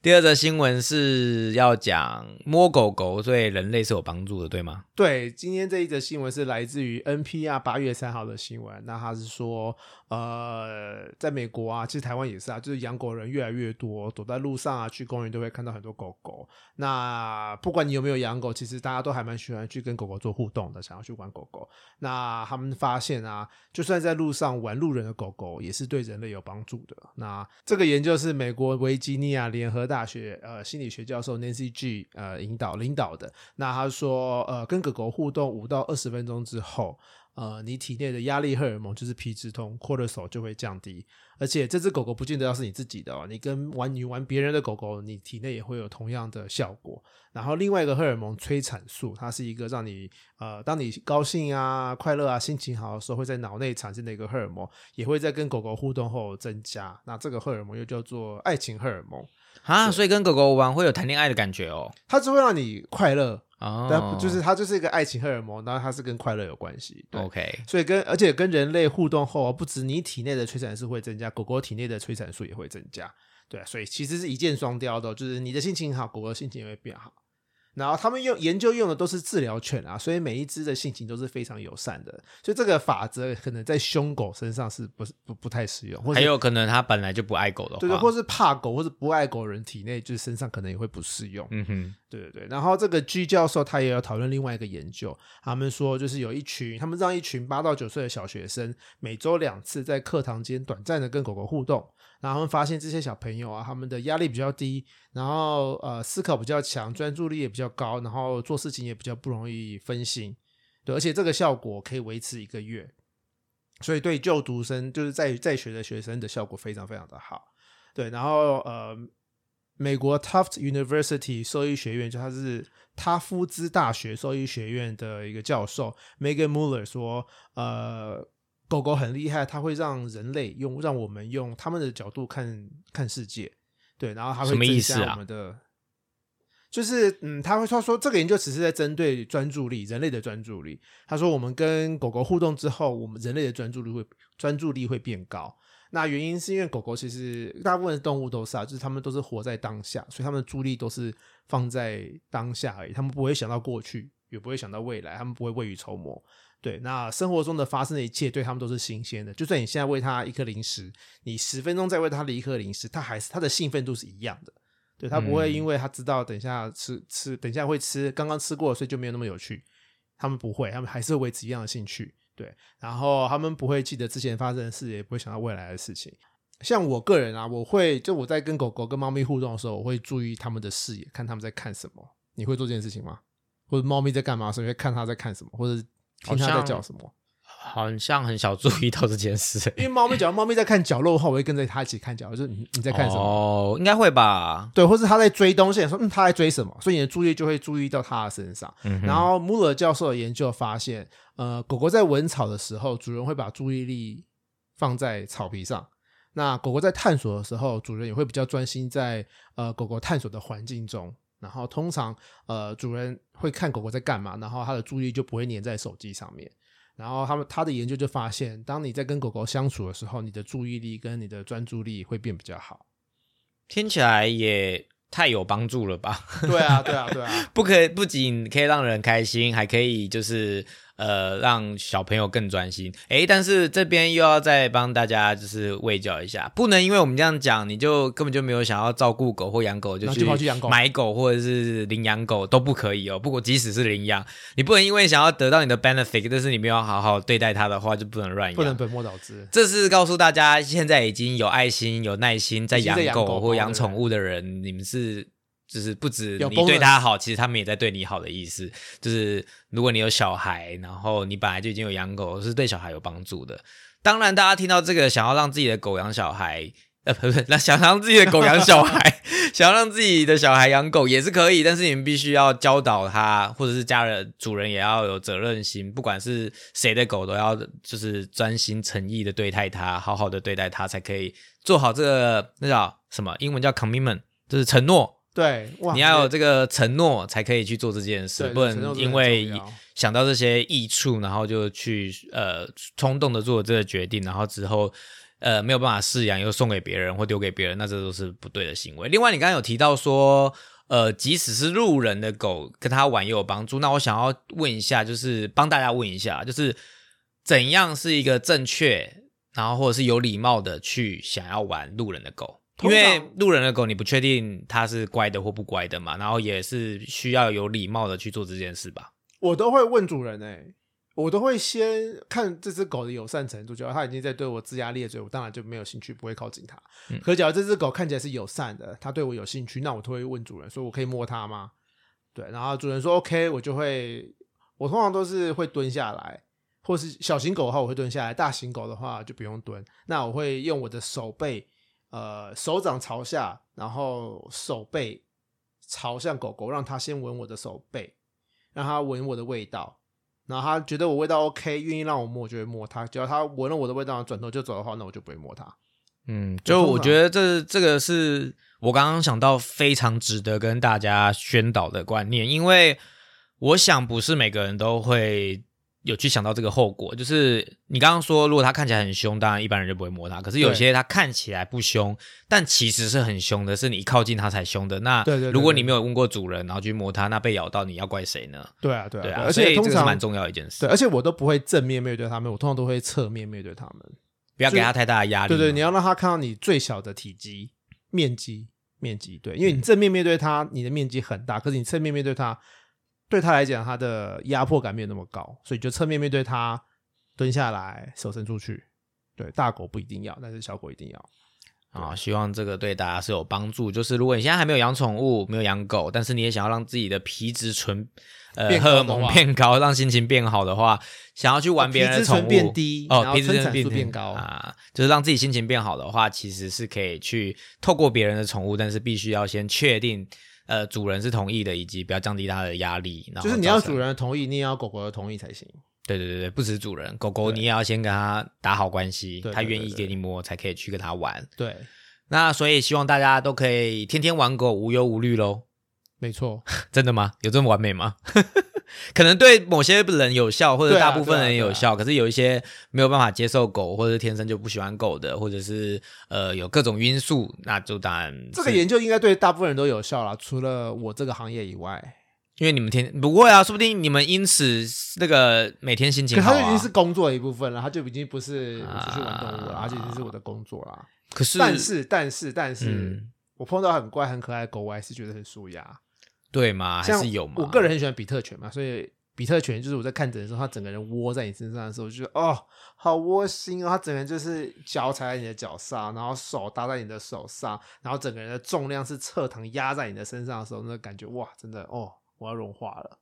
第二则新闻是要讲摸狗狗对人类是有帮助的，对吗？对，今天这一则新闻是来自于 NPR 八月三号的新闻。那他是说，呃，在美国啊，其实台湾也是啊，就是养狗人越来越多，走在路上啊，去公园都会看到很多狗狗。那不管你有没有养狗，其实大家都还蛮喜欢去跟狗狗做互动的，想要去玩狗狗。那他们发现啊，就算在路上玩路人的狗狗，也是对人类有帮助的。那这个研究是美国维吉尼亚联合大学呃心理学教授 Nancy G 呃引导领导的。那他说，呃，跟狗狗互动五到二十分钟之后，呃，你体内的压力荷尔蒙就是皮质酮 cortisol 就会降低，而且这只狗狗不见得要是你自己的哦，你跟玩你玩别人的狗狗，你体内也会有同样的效果。然后另外一个荷尔蒙催产素，它是一个让你呃，当你高兴啊、快乐啊、心情好的时候，会在脑内产生的一个荷尔蒙，也会在跟狗狗互动后增加。那这个荷尔蒙又叫做爱情荷尔蒙啊，所以跟狗狗玩会有谈恋爱的感觉哦，它只会让你快乐。哦，但就是它就是一个爱情荷尔蒙，然后它是跟快乐有关系。对 OK，所以跟而且跟人类互动后，不止你体内的催产素会增加，狗狗体内的催产素也会增加。对，所以其实是一箭双雕的，就是你的心情好，狗狗心情也会变好。然后他们用研究用的都是治疗犬啊，所以每一只的性情都是非常友善的，所以这个法则可能在凶狗身上是不是不不太适用，还有可能它本来就不爱狗的话，对对，或是怕狗或是不爱狗人体内就是身上可能也会不适用。嗯哼，对对对，然后这个 G 教授他也有讨论另外一个研究，他们说就是有一群，他们让一群八到九岁的小学生每周两次在课堂间短暂的跟狗狗互动，然后发现这些小朋友啊，他们的压力比较低，然后呃思考比较强，专注力也比较高，然后做事情也比较不容易分心，对，而且这个效果可以维持一个月，所以对就读生就是在在学的学生的效果非常非常的好，对，然后呃。美国 Tufts University 兽医学院，就他是他夫兹大学兽医学院的一个教授 Megan Muller 说，呃，狗狗很厉害，它会让人类用让我们用他们的角度看看世界，对，然后它会增加我们的，就是嗯，他会他说这个研究只是在针对专注力，人类的专注力。他说我们跟狗狗互动之后，我们人类的专注力会专注力会变高。那原因是因为狗狗其实大部分动物都是啊，就是它们都是活在当下，所以它们的注意力都是放在当下而已，它们不会想到过去，也不会想到未来，它们不会未雨绸缪。对，那生活中的发生的一切对他们都是新鲜的。就算你现在喂它一颗零食，你十分钟再喂它的一颗零食，它还是它的兴奋度是一样的。对，它不会因为它知道等一下吃吃，等一下会吃，刚刚吃过，所以就没有那么有趣。他们不会，他们还是会维持一样的兴趣。对，然后他们不会记得之前发生的事，也不会想到未来的事情。像我个人啊，我会就我在跟狗狗、跟猫咪互动的时候，我会注意他们的视野，看他们在看什么。你会做这件事情吗？或者猫咪在干嘛？所以会看它在看什么，或者听它在叫什么？好像很少注意到这件事，因为猫咪假如猫咪在看角落的话，我会跟着它一起看角落，就是你你在看什么？哦，应该会吧？对，或是它在追东西，说嗯，它在追什么？所以你的注意就会注意到它的身上。然后穆勒教授的研究发现，呃，狗狗在闻草的时候，主人会把注意力放在草皮上；那狗狗在探索的时候，主人也会比较专心在呃狗狗探索的环境中。然后通常呃主人会看狗狗在干嘛，然后他的注意力就不会粘在手机上面。然后他们他的研究就发现，当你在跟狗狗相处的时候，你的注意力跟你的专注力会变比较好。听起来也太有帮助了吧？对啊，对啊，对啊！(laughs) 不可不仅可以让人开心，还可以就是。呃，让小朋友更专心。诶，但是这边又要再帮大家就是喂教一下，不能因为我们这样讲，你就根本就没有想要照顾狗或养狗，就去买狗或者是领养狗都不可以哦。不过即使是领养，你不能因为想要得到你的 benefit，但是你没有好好对待它的话，就不能乱养，不能本末倒置。这是告诉大家，现在已经有爱心、有耐心在养狗或养宠物的人，你们是。就是不止你对他好，其实他们也在对你好的意思。就是如果你有小孩，然后你本来就已经有养狗，是对小孩有帮助的。当然，大家听到这个，想要让自己的狗养小孩，呃，不是，(laughs) 那想让自己的狗养小孩，想要让自己的小孩养狗也是可以，但是你们必须要教导他，或者是家人主人也要有责任心，不管是谁的狗，都要就是专心诚意的对待它，好好的对待它，才可以做好这个那叫什么？英文叫 commitment，就是承诺。对，你要有这个承诺才可以去做这件事，不能因为想到这些益处，然后就去呃冲动的做这个决定，然后之后呃没有办法饲养，又送给别人或丢给别人，那这都是不对的行为。另外，你刚刚有提到说，呃，即使是路人的狗跟他玩也有帮助，那我想要问一下，就是帮大家问一下，就是怎样是一个正确，然后或者是有礼貌的去想要玩路人的狗？因为路人的狗，你不确定它是乖的或不乖的嘛，然后也是需要有礼貌的去做这件事吧。我都会问主人诶，我都会先看这只狗的友善程度，只要它已经在对我龇牙咧嘴，我当然就没有兴趣，不会靠近它。可假如这只狗看起来是友善的，它对我有兴趣，那我都会问主人说：“我可以摸它吗？”对，然后主人说 “OK”，我就会，我通常都是会蹲下来。或是小型狗的话，我会蹲下来；大型狗的话就不用蹲。那我会用我的手背，呃，手掌朝下，然后手背朝向狗狗，让它先闻我的手背，让它闻我的味道。然后它觉得我味道 OK，愿意让我摸，我就会摸它。只要它闻了我的味道，转头就走的话，那我就不会摸它。嗯，就我觉得这这个是我刚刚想到非常值得跟大家宣导的观念，因为我想不是每个人都会有去想到这个后果。就是你刚刚说，如果它看起来很凶，当然一般人就不会摸它。可是有些它看起来不凶，但其实是很凶的，是你一靠近它才凶的。那对对，如果你没有问过主人，然后去摸它，那被咬到，你要怪谁呢？对啊，对啊，而且这个是蛮重要一件事。对，而且我都不会正面面对他们，我通常都会侧面面对他们。不要给他太大的压力。对对，你要让他看到你最小的体积、面积、面积。对，因为你正面面对他，你的面积很大；可是你侧面面对他，对他来讲，他的压迫感没有那么高，所以就侧面面对他，蹲下来，手伸出去。对，大狗不一定要，但是小狗一定要。啊，希望这个对大家是有帮助。就是如果你现在还没有养宠物，没有养狗，但是你也想要让自己的皮质醇呃荷尔蒙变高，让心情变好的话，想要去玩别人的宠物变低哦，皮质醇变高啊，就是让自己心情变好的话，其实是可以去透过别人的宠物，但是必须要先确定呃主人是同意的，以及不要降低它的压力。就是你要主人的同意，你也要狗狗的同意才行。对对对对，不止主人，狗狗你也要先跟他打好关系，他愿意给你摸，才可以去跟他玩。对。那所以希望大家都可以天天玩狗无忧无虑喽。没错，(laughs) 真的吗？有这么完美吗？(laughs) 可能对某些人有效，或者大部分人有效。可是有一些没有办法接受狗，或者天生就不喜欢狗的，或者是呃有各种因素，那就当然这个研究应该对大部分人都有效了，除了我这个行业以外。因为你们天不会啊，说不定你们因此那个每天心情好，他就已经是工作的一部分了，他就已经不是只是玩动物了，而且已经是我的工作了。可是，但是，但是，但是，我碰到很乖、很可爱的狗，我还是觉得很舒压，对吗？还是有吗？我个人很喜欢比特犬嘛，所以比特犬就是我在看诊的时候，它整个人窝在你身上的时候，我觉得哦，好窝心哦。它整个人就是脚踩在你的脚上，然后手搭在你的手上，然后整个人的重量是侧躺压在你的身上的时候，那感觉哇，真的哦，我要融化了。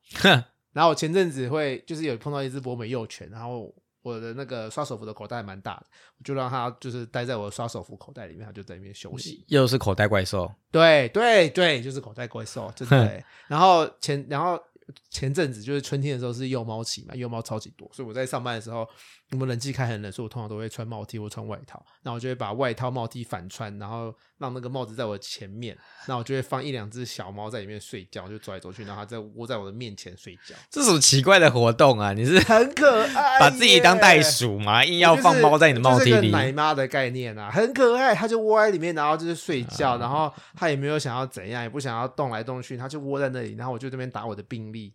然后我前阵子会就是有碰到一只博美幼犬，然后。我的那个刷手服的口袋蛮大的，我就让它就是待在我的刷手服口袋里面，它就在里面休息。又是口袋怪兽，对对对，就是口袋怪兽，真的。(laughs) 然后前然后前阵子就是春天的时候是幼猫期嘛，幼猫超级多，所以我在上班的时候。我们冷气开很冷，所以我通常都会穿帽 T 或穿外套。那我就会把外套帽 T 反穿，然后让那个帽子在我前面。那我就会放一两只小猫在里面睡觉，就走来走去，然后它在窝在我的面前睡觉。这什么奇怪的活动啊？你是很可爱，把自己当袋鼠嘛？硬要放猫在你的帽 T 里？奶妈的概念啊，很可爱。它就窝在里面，然后就是睡觉，然后它也没有想要怎样，也不想要动来动去，它就窝在那里。然后我就这边打我的病历。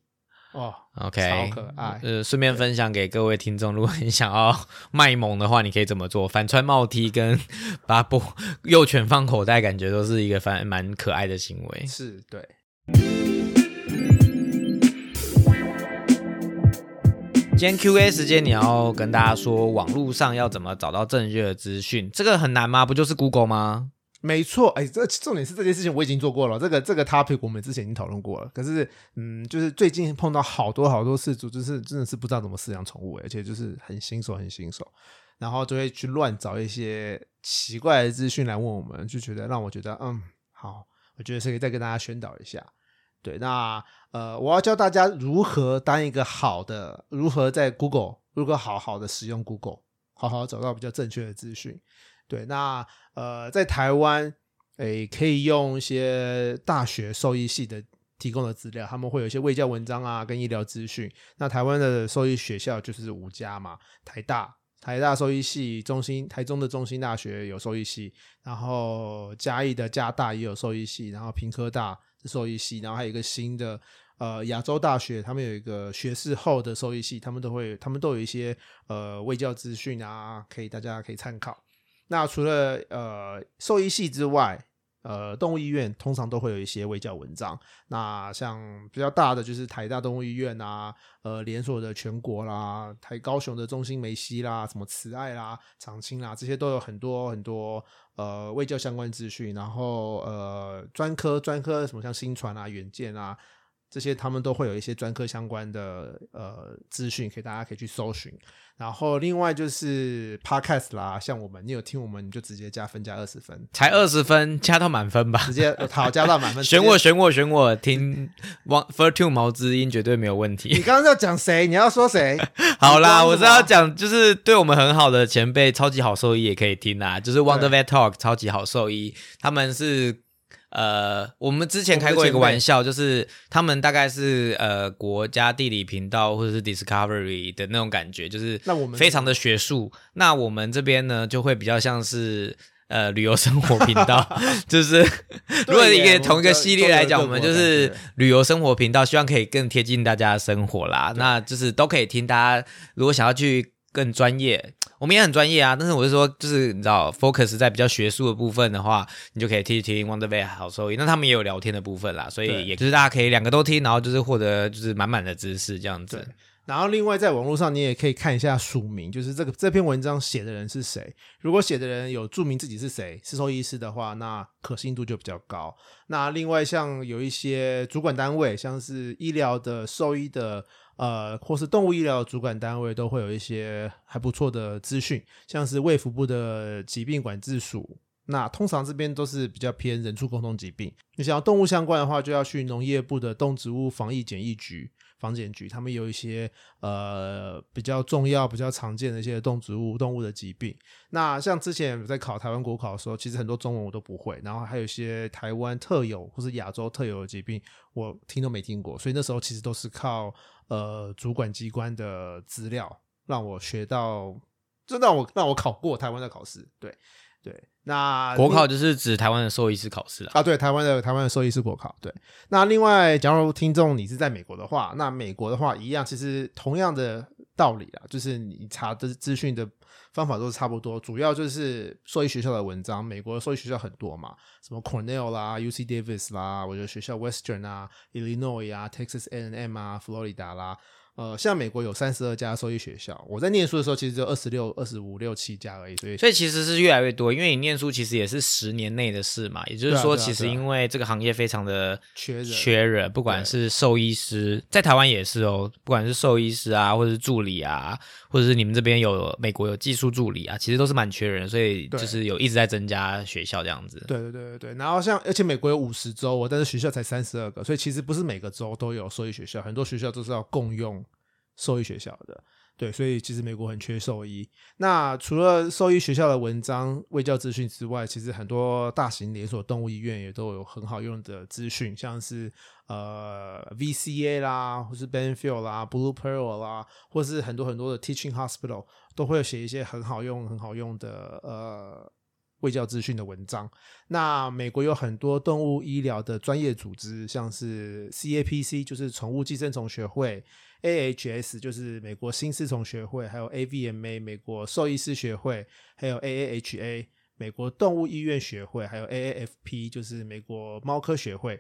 哦，OK，超可爱。呃，顺便分享给各位听众，如果你想要卖萌的话，你可以怎么做？反穿帽 T 跟把布幼犬放口袋，感觉都是一个反蛮可爱的行为。是对。今天 Q&A 时间，你要跟大家说网络上要怎么找到正确的资讯？这个很难吗？不就是 Google 吗？没错，哎，这重点是这件事情我已经做过了。这个这个 topic 我们之前已经讨论过了。可是，嗯，就是最近碰到好多好多事主，就是真的是不知道怎么饲养宠物，而且就是很新手，很新手，然后就会去乱找一些奇怪的资讯来问我们，就觉得让我觉得，嗯，好，我觉得是可以再跟大家宣导一下。对，那呃，我要教大家如何当一个好的，如何在 Google 如何好好的使用 Google，好好找到比较正确的资讯。对，那呃，在台湾，诶，可以用一些大学兽医系的提供的资料，他们会有一些卫教文章啊，跟医疗资讯。那台湾的兽医学校就是五家嘛，台大、台大兽医系，中心台中的中心大学有兽医系，然后嘉义的嘉大也有兽医系，然后平科大兽医系，然后还有一个新的呃亚洲大学，他们有一个学士后的兽医系，他们都会，他们都有一些呃卫教资讯啊，可以大家可以参考。那除了呃兽医系之外，呃动物医院通常都会有一些卫教文章。那像比较大的就是台大动物医院啊，呃连锁的全国啦，台高雄的中心梅西啦，什么慈爱啦、长青啦，这些都有很多很多呃卫教相关资讯。然后呃专科专科什么像新传啊、远见啊，这些他们都会有一些专科相关的呃资讯，可以大家可以去搜寻。然后另外就是 podcast 啦，像我们，你有听我们，你就直接加分加二十分，才二十分，加到满分吧，直接好加到满分。(laughs) 选我，选我，选我，听 One For Two 毛之音绝对没有问题。你刚刚要讲谁？你要说谁？(laughs) 好啦，我是要讲，就是对我们很好的前辈，超级好兽医也可以听啦，就是 Wonder Vet Talk 超级好兽医，他们是。呃，我们之前开过一个玩笑，就是他们大概是呃国家地理频道或者是 Discovery 的那种感觉，就是那我们非常的学术。那我们这边呢，就会比较像是呃旅游生活频道，(laughs) (laughs) 就是如果一个同一个系列来讲，我们就是旅游生活频道，希望可以更贴近大家的生活啦。那就是都可以听，大家如果想要去。更专业，我们也很专业啊。但是我是说，就是你知道，focus 在比较学术的部分的话，你就可以听一听 Wonder Bay 好收益。那他们也有聊天的部分啦，所以也就是大家可以两个都听，然后就是获得就是满满的知识这样子。然后另外在网络上，你也可以看一下署名，就是这个这篇文章写的人是谁。如果写的人有注明自己是谁，是兽医师的话，那可信度就比较高。那另外像有一些主管单位，像是医疗的、兽医的。呃，或是动物医疗主管单位都会有一些还不错的资讯，像是卫福部的疾病管制署，那通常这边都是比较偏人畜共同疾病。你想要动物相关的话，就要去农业部的动植物防疫检疫局、防检局，他们有一些呃比较重要、比较常见的一些动植物、动物的疾病。那像之前在考台湾国考的时候，其实很多中文我都不会，然后还有一些台湾特有或是亚洲特有的疾病，我听都没听过，所以那时候其实都是靠。呃，主管机关的资料让我学到，就让我让我考过台湾的考试。对对，那国考就是指台湾的兽医师考试啊。对，台湾的台湾的兽医师国考。对，那另外，假如听众你是在美国的话，那美国的话一样，其实同样的道理啦，就是你查的资讯的。方法都是差不多，主要就是兽医学校的文章。美国的兽医学校很多嘛，什么 Cornell 啦、UC Davis 啦，我觉得学校 Western 啊、Illinois 啊、Texas A&M 啊、Florida 啦。呃，像美国有三十二家兽医学校，我在念书的时候其实只有二十六、二十五六七家而已，所以所以其实是越来越多，因为你念书其实也是十年内的事嘛，也就是说，其实因为这个行业非常的缺人，缺人，不管是兽医师，在台湾也是哦，不管是兽医师啊，或者是助理啊，或者是你们这边有美国有技术助理啊，其实都是蛮缺人，所以就是有一直在增加学校这样子。对对对对对，然后像而且美国有五十州，但是学校才三十二个，所以其实不是每个州都有兽医学校，很多学校都是要共用。兽医学校的，对，所以其实美国很缺兽医。那除了兽医学校的文章、卫教资讯之外，其实很多大型连锁动物医院也都有很好用的资讯，像是呃 VCA 啦，或是 Benfield 啦、Blue Pearl 啦，或是很多很多的 Teaching Hospital 都会写一些很好用、很好用的呃。卫教资讯的文章。那美国有很多动物医疗的专业组织，像是 CAPC，就是宠物寄生虫学会；AHS，就是美国新丝虫学会；还有 AVMA，美国兽医师学会；还有 AAHA，美国动物医院学会；还有 AAFP，就是美国猫科学会。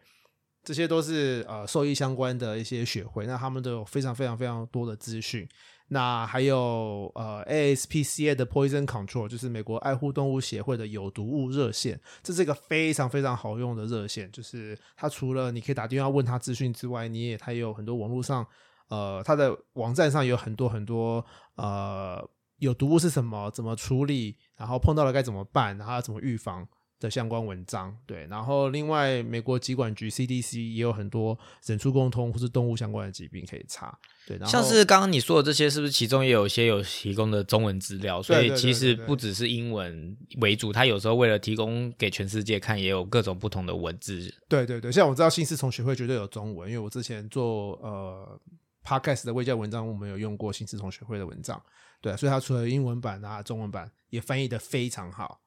这些都是呃兽医相关的一些学会，那他们都有非常非常非常多的资讯。那还有呃 ASPCA 的 Poison Control，就是美国爱护动物协会的有毒物热线，这是一个非常非常好用的热线。就是它除了你可以打电话问他资讯之外，你也它也有很多网络上呃它的网站上有很多很多呃有毒物是什么，怎么处理，然后碰到了该怎么办，然后要怎么预防。的相关文章，对，然后另外美国疾管局 CDC 也有很多人畜共通或是动物相关的疾病可以查，对，然后像是刚刚你说的这些，是不是其中也有一些有提供的中文资料？所以其实不只是英文为主，它有时候为了提供给全世界看，也有各种不同的文字。对对对，像我知道新思从学会绝对有中文，因为我之前做呃 Podcast 的微教文章，我们有用过新思同学会的文章，对，所以它除了英文版啊，中文版也翻译的非常好。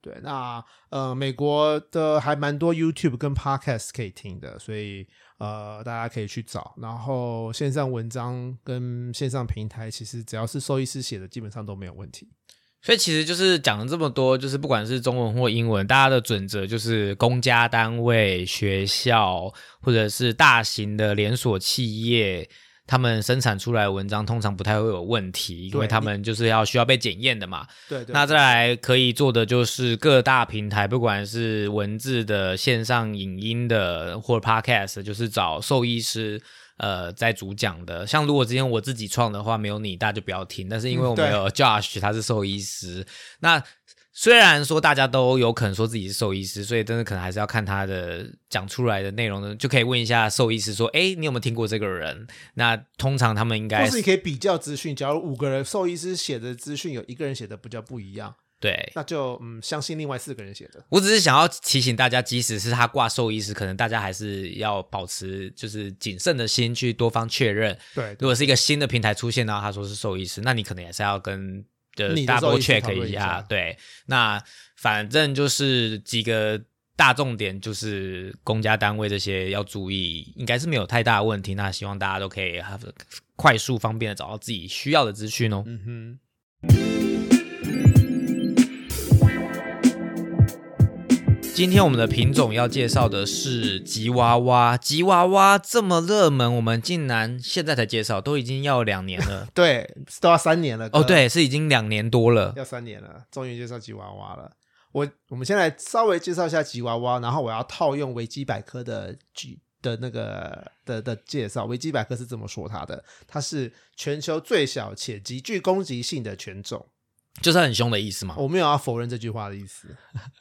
对，那呃，美国的还蛮多 YouTube 跟 Podcast 可以听的，所以呃，大家可以去找。然后线上文章跟线上平台，其实只要是兽医师写的，基本上都没有问题。所以其实就是讲了这么多，就是不管是中文或英文，大家的准则就是公家单位、学校或者是大型的连锁企业。他们生产出来的文章通常不太会有问题，因为他们就是要需要被检验的嘛。对对。那再来可以做的就是各大平台，不管是文字的、线上影音的或者 Podcast，就是找兽医师呃在主讲的。像如果之前我自己创的话，没有你，大家就不要听。但是因为我们有 Josh，他是兽医师，那。虽然说大家都有可能说自己是兽医师，所以真的可能还是要看他的讲出来的内容呢，就可以问一下兽医师说：“哎，你有没有听过这个人？”那通常他们应该，或是你可以比较资讯。假如五个人兽医师写的资讯有一个人写的比较不一样，对，那就嗯相信另外四个人写的。我只是想要提醒大家，即使是他挂兽医师，可能大家还是要保持就是谨慎的心去多方确认。对，如果是一个新的平台出现，然后他说是兽医师，那你可能也是要跟。就 double check 一下，对，那反正就是几个大重点，就是公家单位这些要注意，应该是没有太大的问题。那希望大家都可以快速方便的找到自己需要的资讯哦。嗯哼。今天我们的品种要介绍的是吉娃娃。吉娃娃这么热门，我们竟然现在才介绍，都已经要两年了。(laughs) 对，都要三年了。哦，对，是已经两年多了，要三年了，终于介绍吉娃娃了。我我们先来稍微介绍一下吉娃娃，然后我要套用维基百科的句的那个的的介绍。维基百科是这么说它的：它是全球最小且极具攻击性的犬种。就是很凶的意思吗？我没有要否认这句话的意思，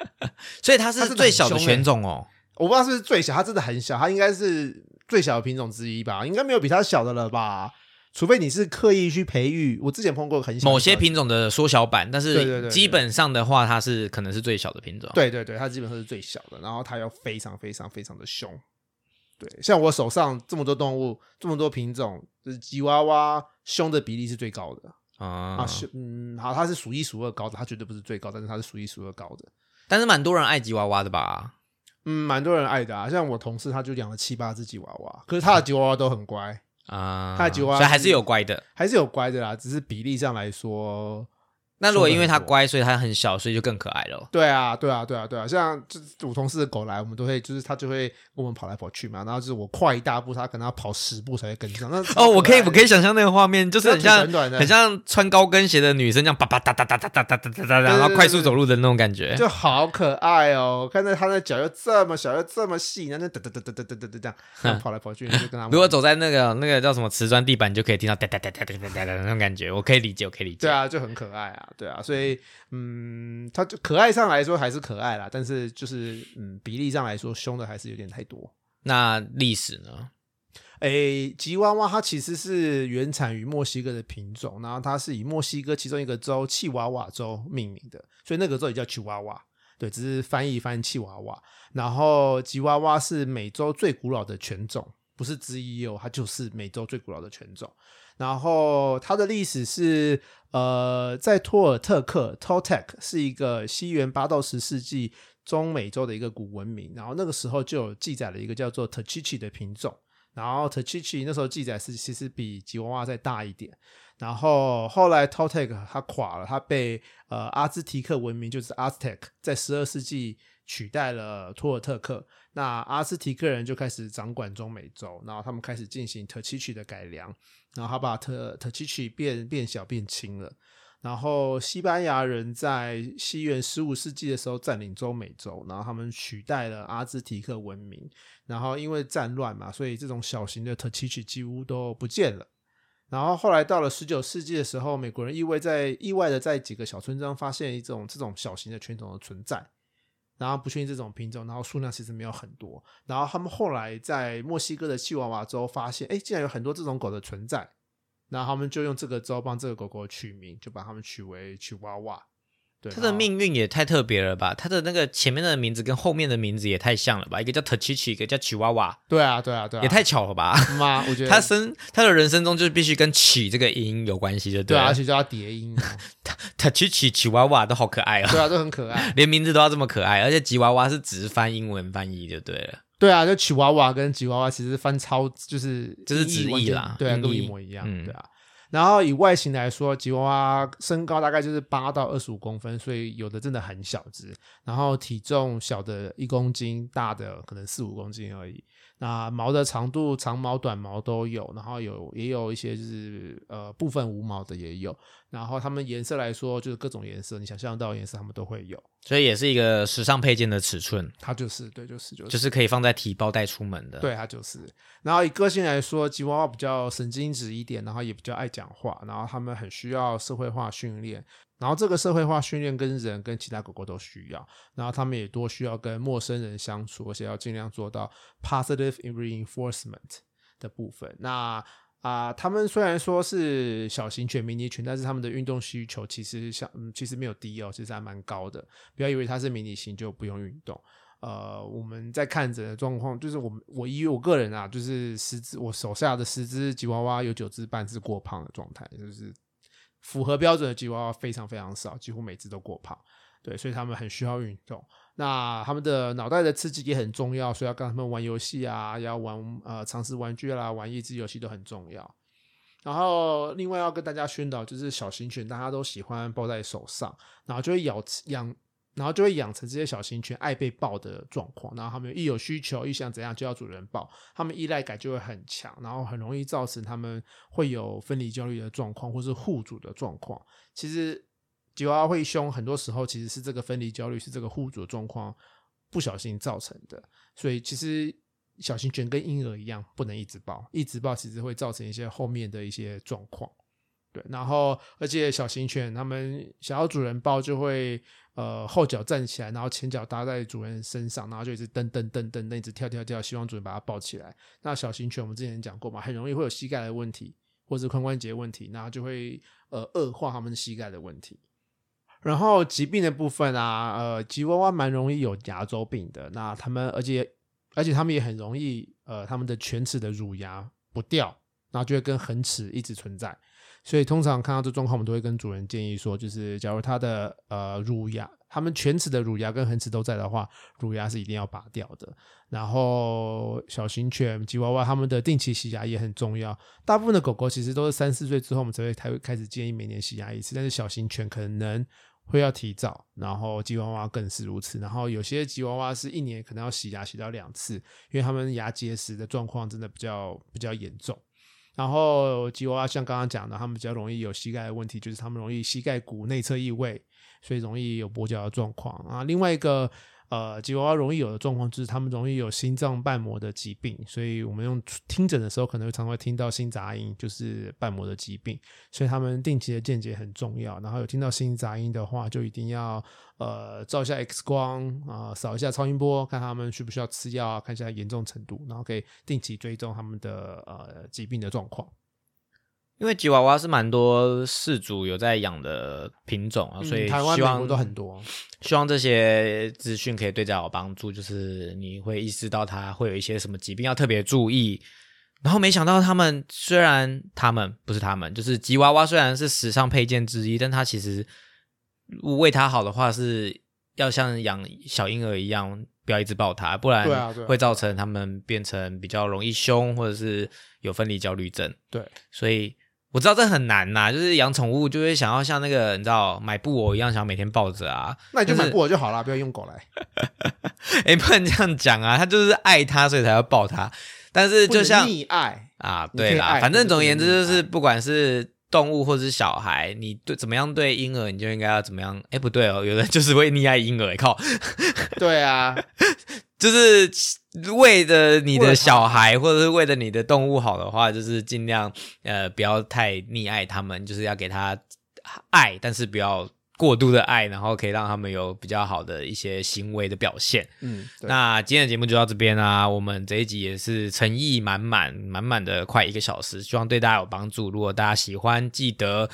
(laughs) 所以它是最小的犬种哦。我不知道是不是最小，它真的很小，它应该是最小的品种之一吧？应该没有比它小的了吧？除非你是刻意去培育。我之前碰过很小某些品种的缩小版，但是基本上的话，它是可能是最小的品种。对对对，它基本上是最小的，然后它又非常非常非常的凶。对，像我手上这么多动物，这么多品种，就是吉娃娃凶的比例是最高的。啊，是嗯，好，它是数一数二高的，它绝对不是最高，但是它是数一数二高的。但是蛮多人爱吉娃娃的吧？嗯，蛮多人爱的啊。像我同事，他就养了七八只吉娃娃，可是他的吉娃娃都很乖啊，他的吉娃娃所以还是有乖的，还是有乖的啦，只是比例上来说。那如果因为它乖，所以它很小，所以就更可爱了。对啊，对啊，对啊，对啊，像就我同事的狗来，我们都会就是它就会跟我们跑来跑去嘛。然后就是我快一大步，它可能要跑十步才会跟上。那哦，我可以我可以想象那个画面，就是很像很像穿高跟鞋的女生这样叭叭哒哒哒哒哒哒哒哒哒，然后快速走路的那种感觉，就好可爱哦。看到它的脚又这么小又这么细，然后哒哒哒哒哒哒哒哒这样跑来跑去，就跟它。如果走在那个那个叫什么瓷砖地板，就可以听到哒哒哒哒哒哒哒的那种感觉。我可以理解，我可以理解。对啊，就很可爱啊，对啊，所以。嗯，它就可爱上来说还是可爱啦，但是就是嗯，比例上来说凶的还是有点太多。那历史呢？诶，吉娃娃它其实是原产于墨西哥的品种，然后它是以墨西哥其中一个州契娃娃州命名的，所以那个州也叫吉娃娃。对，只是翻译翻译契娃娃。然后吉娃娃是美洲最古老的犬种，不是之一哦，它就是美洲最古老的犬种。然后它的历史是，呃，在托尔特克 （Toltec） 是一个西元八到十世纪中美洲的一个古文明。然后那个时候就有记载了一个叫做 Tachichi 的品种。然后 Tachichi 那时候记载是其实比吉娃娃再大一点。然后后来 Toltec 它垮了，它被呃阿兹提克文明就是 Aztec 在十二世纪取代了托尔特克。那阿兹提克人就开始掌管中美洲，然后他们开始进行 Tachichi 的改良。然后他把特特奇奇变变小变轻了，然后西班牙人在西元十五世纪的时候占领中美洲，然后他们取代了阿兹提克文明，然后因为战乱嘛，所以这种小型的特奇奇几乎都不见了。然后后来到了十九世纪的时候，美国人意外在意外的在几个小村庄发现一种这种小型的犬种的存在。然后不确定这种品种，然后数量其实没有很多。然后他们后来在墨西哥的西娃娃州发现，哎，竟然有很多这种狗的存在。然后他们就用这个州帮这个狗狗取名，就把它们取为吉娃娃。它的命运也太特别了吧！他的那个前面的名字跟后面的名字也太像了吧！一个叫 Tachichi，一个叫 Chihuahua。对啊，对啊，对啊，也太巧了吧！妈，我觉得 (laughs) 他生他的人生中就是必须跟起这个音有关系，的对啊，而且叫他叠音。(laughs) Tachichi、Chihuahua 都好可爱哦。对啊，都很可爱，(laughs) 连名字都要这么可爱，而且吉娃娃是直翻英文翻译就对了。对啊，就吉娃娃跟吉娃娃其实翻超就是就是直译啦，对啊，都一模一样。对啊。然后以外形来说，吉娃娃身高大概就是八到二十五公分，所以有的真的很小只，然后体重小的一公斤，大的可能四五公斤而已。那毛的长度，长毛、短毛都有，然后有也有一些就是呃部分无毛的也有，然后它们颜色来说就是各种颜色，你想象到的颜色它们都会有，所以也是一个时尚配件的尺寸，它就是对，就是就是就是可以放在提包带出门的。对，它就是。然后以个性来说，吉娃娃比较神经质一点，然后也比较爱讲话，然后他们很需要社会化训练。然后这个社会化训练跟人跟其他狗狗都需要，然后他们也多需要跟陌生人相处，而且要尽量做到 positive reinforcement 的部分。那啊，他们虽然说是小型犬、迷你犬，但是他们的运动需求其实像嗯，其实没有低哦，其实还蛮高的。不要以为它是迷你型就不用运动。呃，我们在看着的状况，就是我们我以我个人啊，就是十只我手下的十只吉娃娃有九只半是过胖的状态，就是。符合标准的吉娃娃非常非常少，几乎每只都过胖，对，所以他们很需要运动。那他们的脑袋的刺激也很重要，所以要跟他们玩游戏啊，要玩呃尝试玩具啦，玩益智游戏都很重要。然后另外要跟大家宣导，就是小型犬大家都喜欢抱在手上，然后就会咬养。然后就会养成这些小型犬爱被抱的状况，然后他们一有需求，一想怎样就要主人抱，他们依赖感就会很强，然后很容易造成他们会有分离焦虑的状况，或是护主的状况。其实吉娃娃会凶，很多时候其实是这个分离焦虑，是这个护主的状况不小心造成的。所以其实小型犬跟婴儿一样，不能一直抱，一直抱其实会造成一些后面的一些状况。对，然后而且小型犬他们想要主人抱就会。呃，后脚站起来，然后前脚搭在主人身上，然后就一直蹬蹬蹬蹬，一直跳跳跳，希望主人把它抱起来。那小型犬我们之前讲过嘛，很容易会有膝盖的问题，或者髋关节问题，然后就会呃恶化他们膝盖的问题。然后疾病的部分啊，呃，吉娃娃蛮容易有牙周病的。那他们而且而且他们也很容易呃，他们的犬齿的乳牙不掉，然后就会跟恒齿一直存在。所以通常看到这状况，我们都会跟主人建议说，就是假如它的呃乳牙，它们犬齿的乳牙跟恒齿都在的话，乳牙是一定要拔掉的。然后小型犬、吉娃娃，它们的定期洗牙也很重要。大部分的狗狗其实都是三四岁之后，我们才会才会开始建议每年洗牙一次，但是小型犬可能会要提早，然后吉娃娃更是如此。然后有些吉娃娃是一年可能要洗牙洗到两次，因为它们牙结石的状况真的比较比较严重。然后吉娃娃像刚刚讲的，他们比较容易有膝盖的问题，就是他们容易膝盖骨内侧异位，所以容易有跛脚的状况啊。另外一个。呃，吉娃娃容易有的状况就是，他们容易有心脏瓣膜的疾病，所以我们用听诊的时候，可能会常常听到心杂音，就是瓣膜的疾病，所以他们定期的健检很重要。然后有听到心杂音的话，就一定要呃照一下 X 光啊，扫一下超音波，看他们需不需要吃药，看一下严重程度，然后可以定期追踪他们的呃疾病的状况。因为吉娃娃是蛮多饲主有在养的品种啊，所以台湾、美国都很多。希望这些资讯可以对家有帮助，就是你会意识到它会有一些什么疾病要特别注意。然后没想到他们虽然他们不是他们，就是吉娃娃虽然是时尚配件之一，但它其实为它好的话是要像养小婴儿一样，不要一直抱它，不然会造成他们变成比较容易凶，或者是有分离焦虑症。对，所以。我知道这很难呐，就是养宠物就会想要像那个你知道买布偶一样，想要每天抱着啊。那你就买布偶就好了，不要用狗来。(laughs) 哎，不能这样讲啊，他就是爱它，所以才要抱它。但是就像溺爱啊，对啦，反正总而言之就是，不管是动物或者是小孩，你对怎么样对婴儿，你就应该要怎么样。哎，不对哦，有人就是会溺爱婴儿，靠。(laughs) 对啊。就是为了你的小孩，或者是为了你的动物好的话，就是尽量呃不要太溺爱他们，就是要给他爱，但是不要过度的爱，然后可以让他们有比较好的一些行为的表现。嗯，那今天的节目就到这边啦。我们这一集也是诚意满满满满的快一个小时，希望对大家有帮助。如果大家喜欢，记得。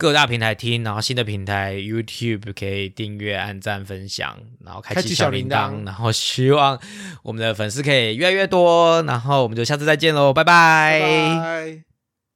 各大平台听，然后新的平台 YouTube 可以订阅、按赞、分享，然后开启小铃铛，然后希望我们的粉丝可以越来越多，然后我们就下次再见喽，拜拜。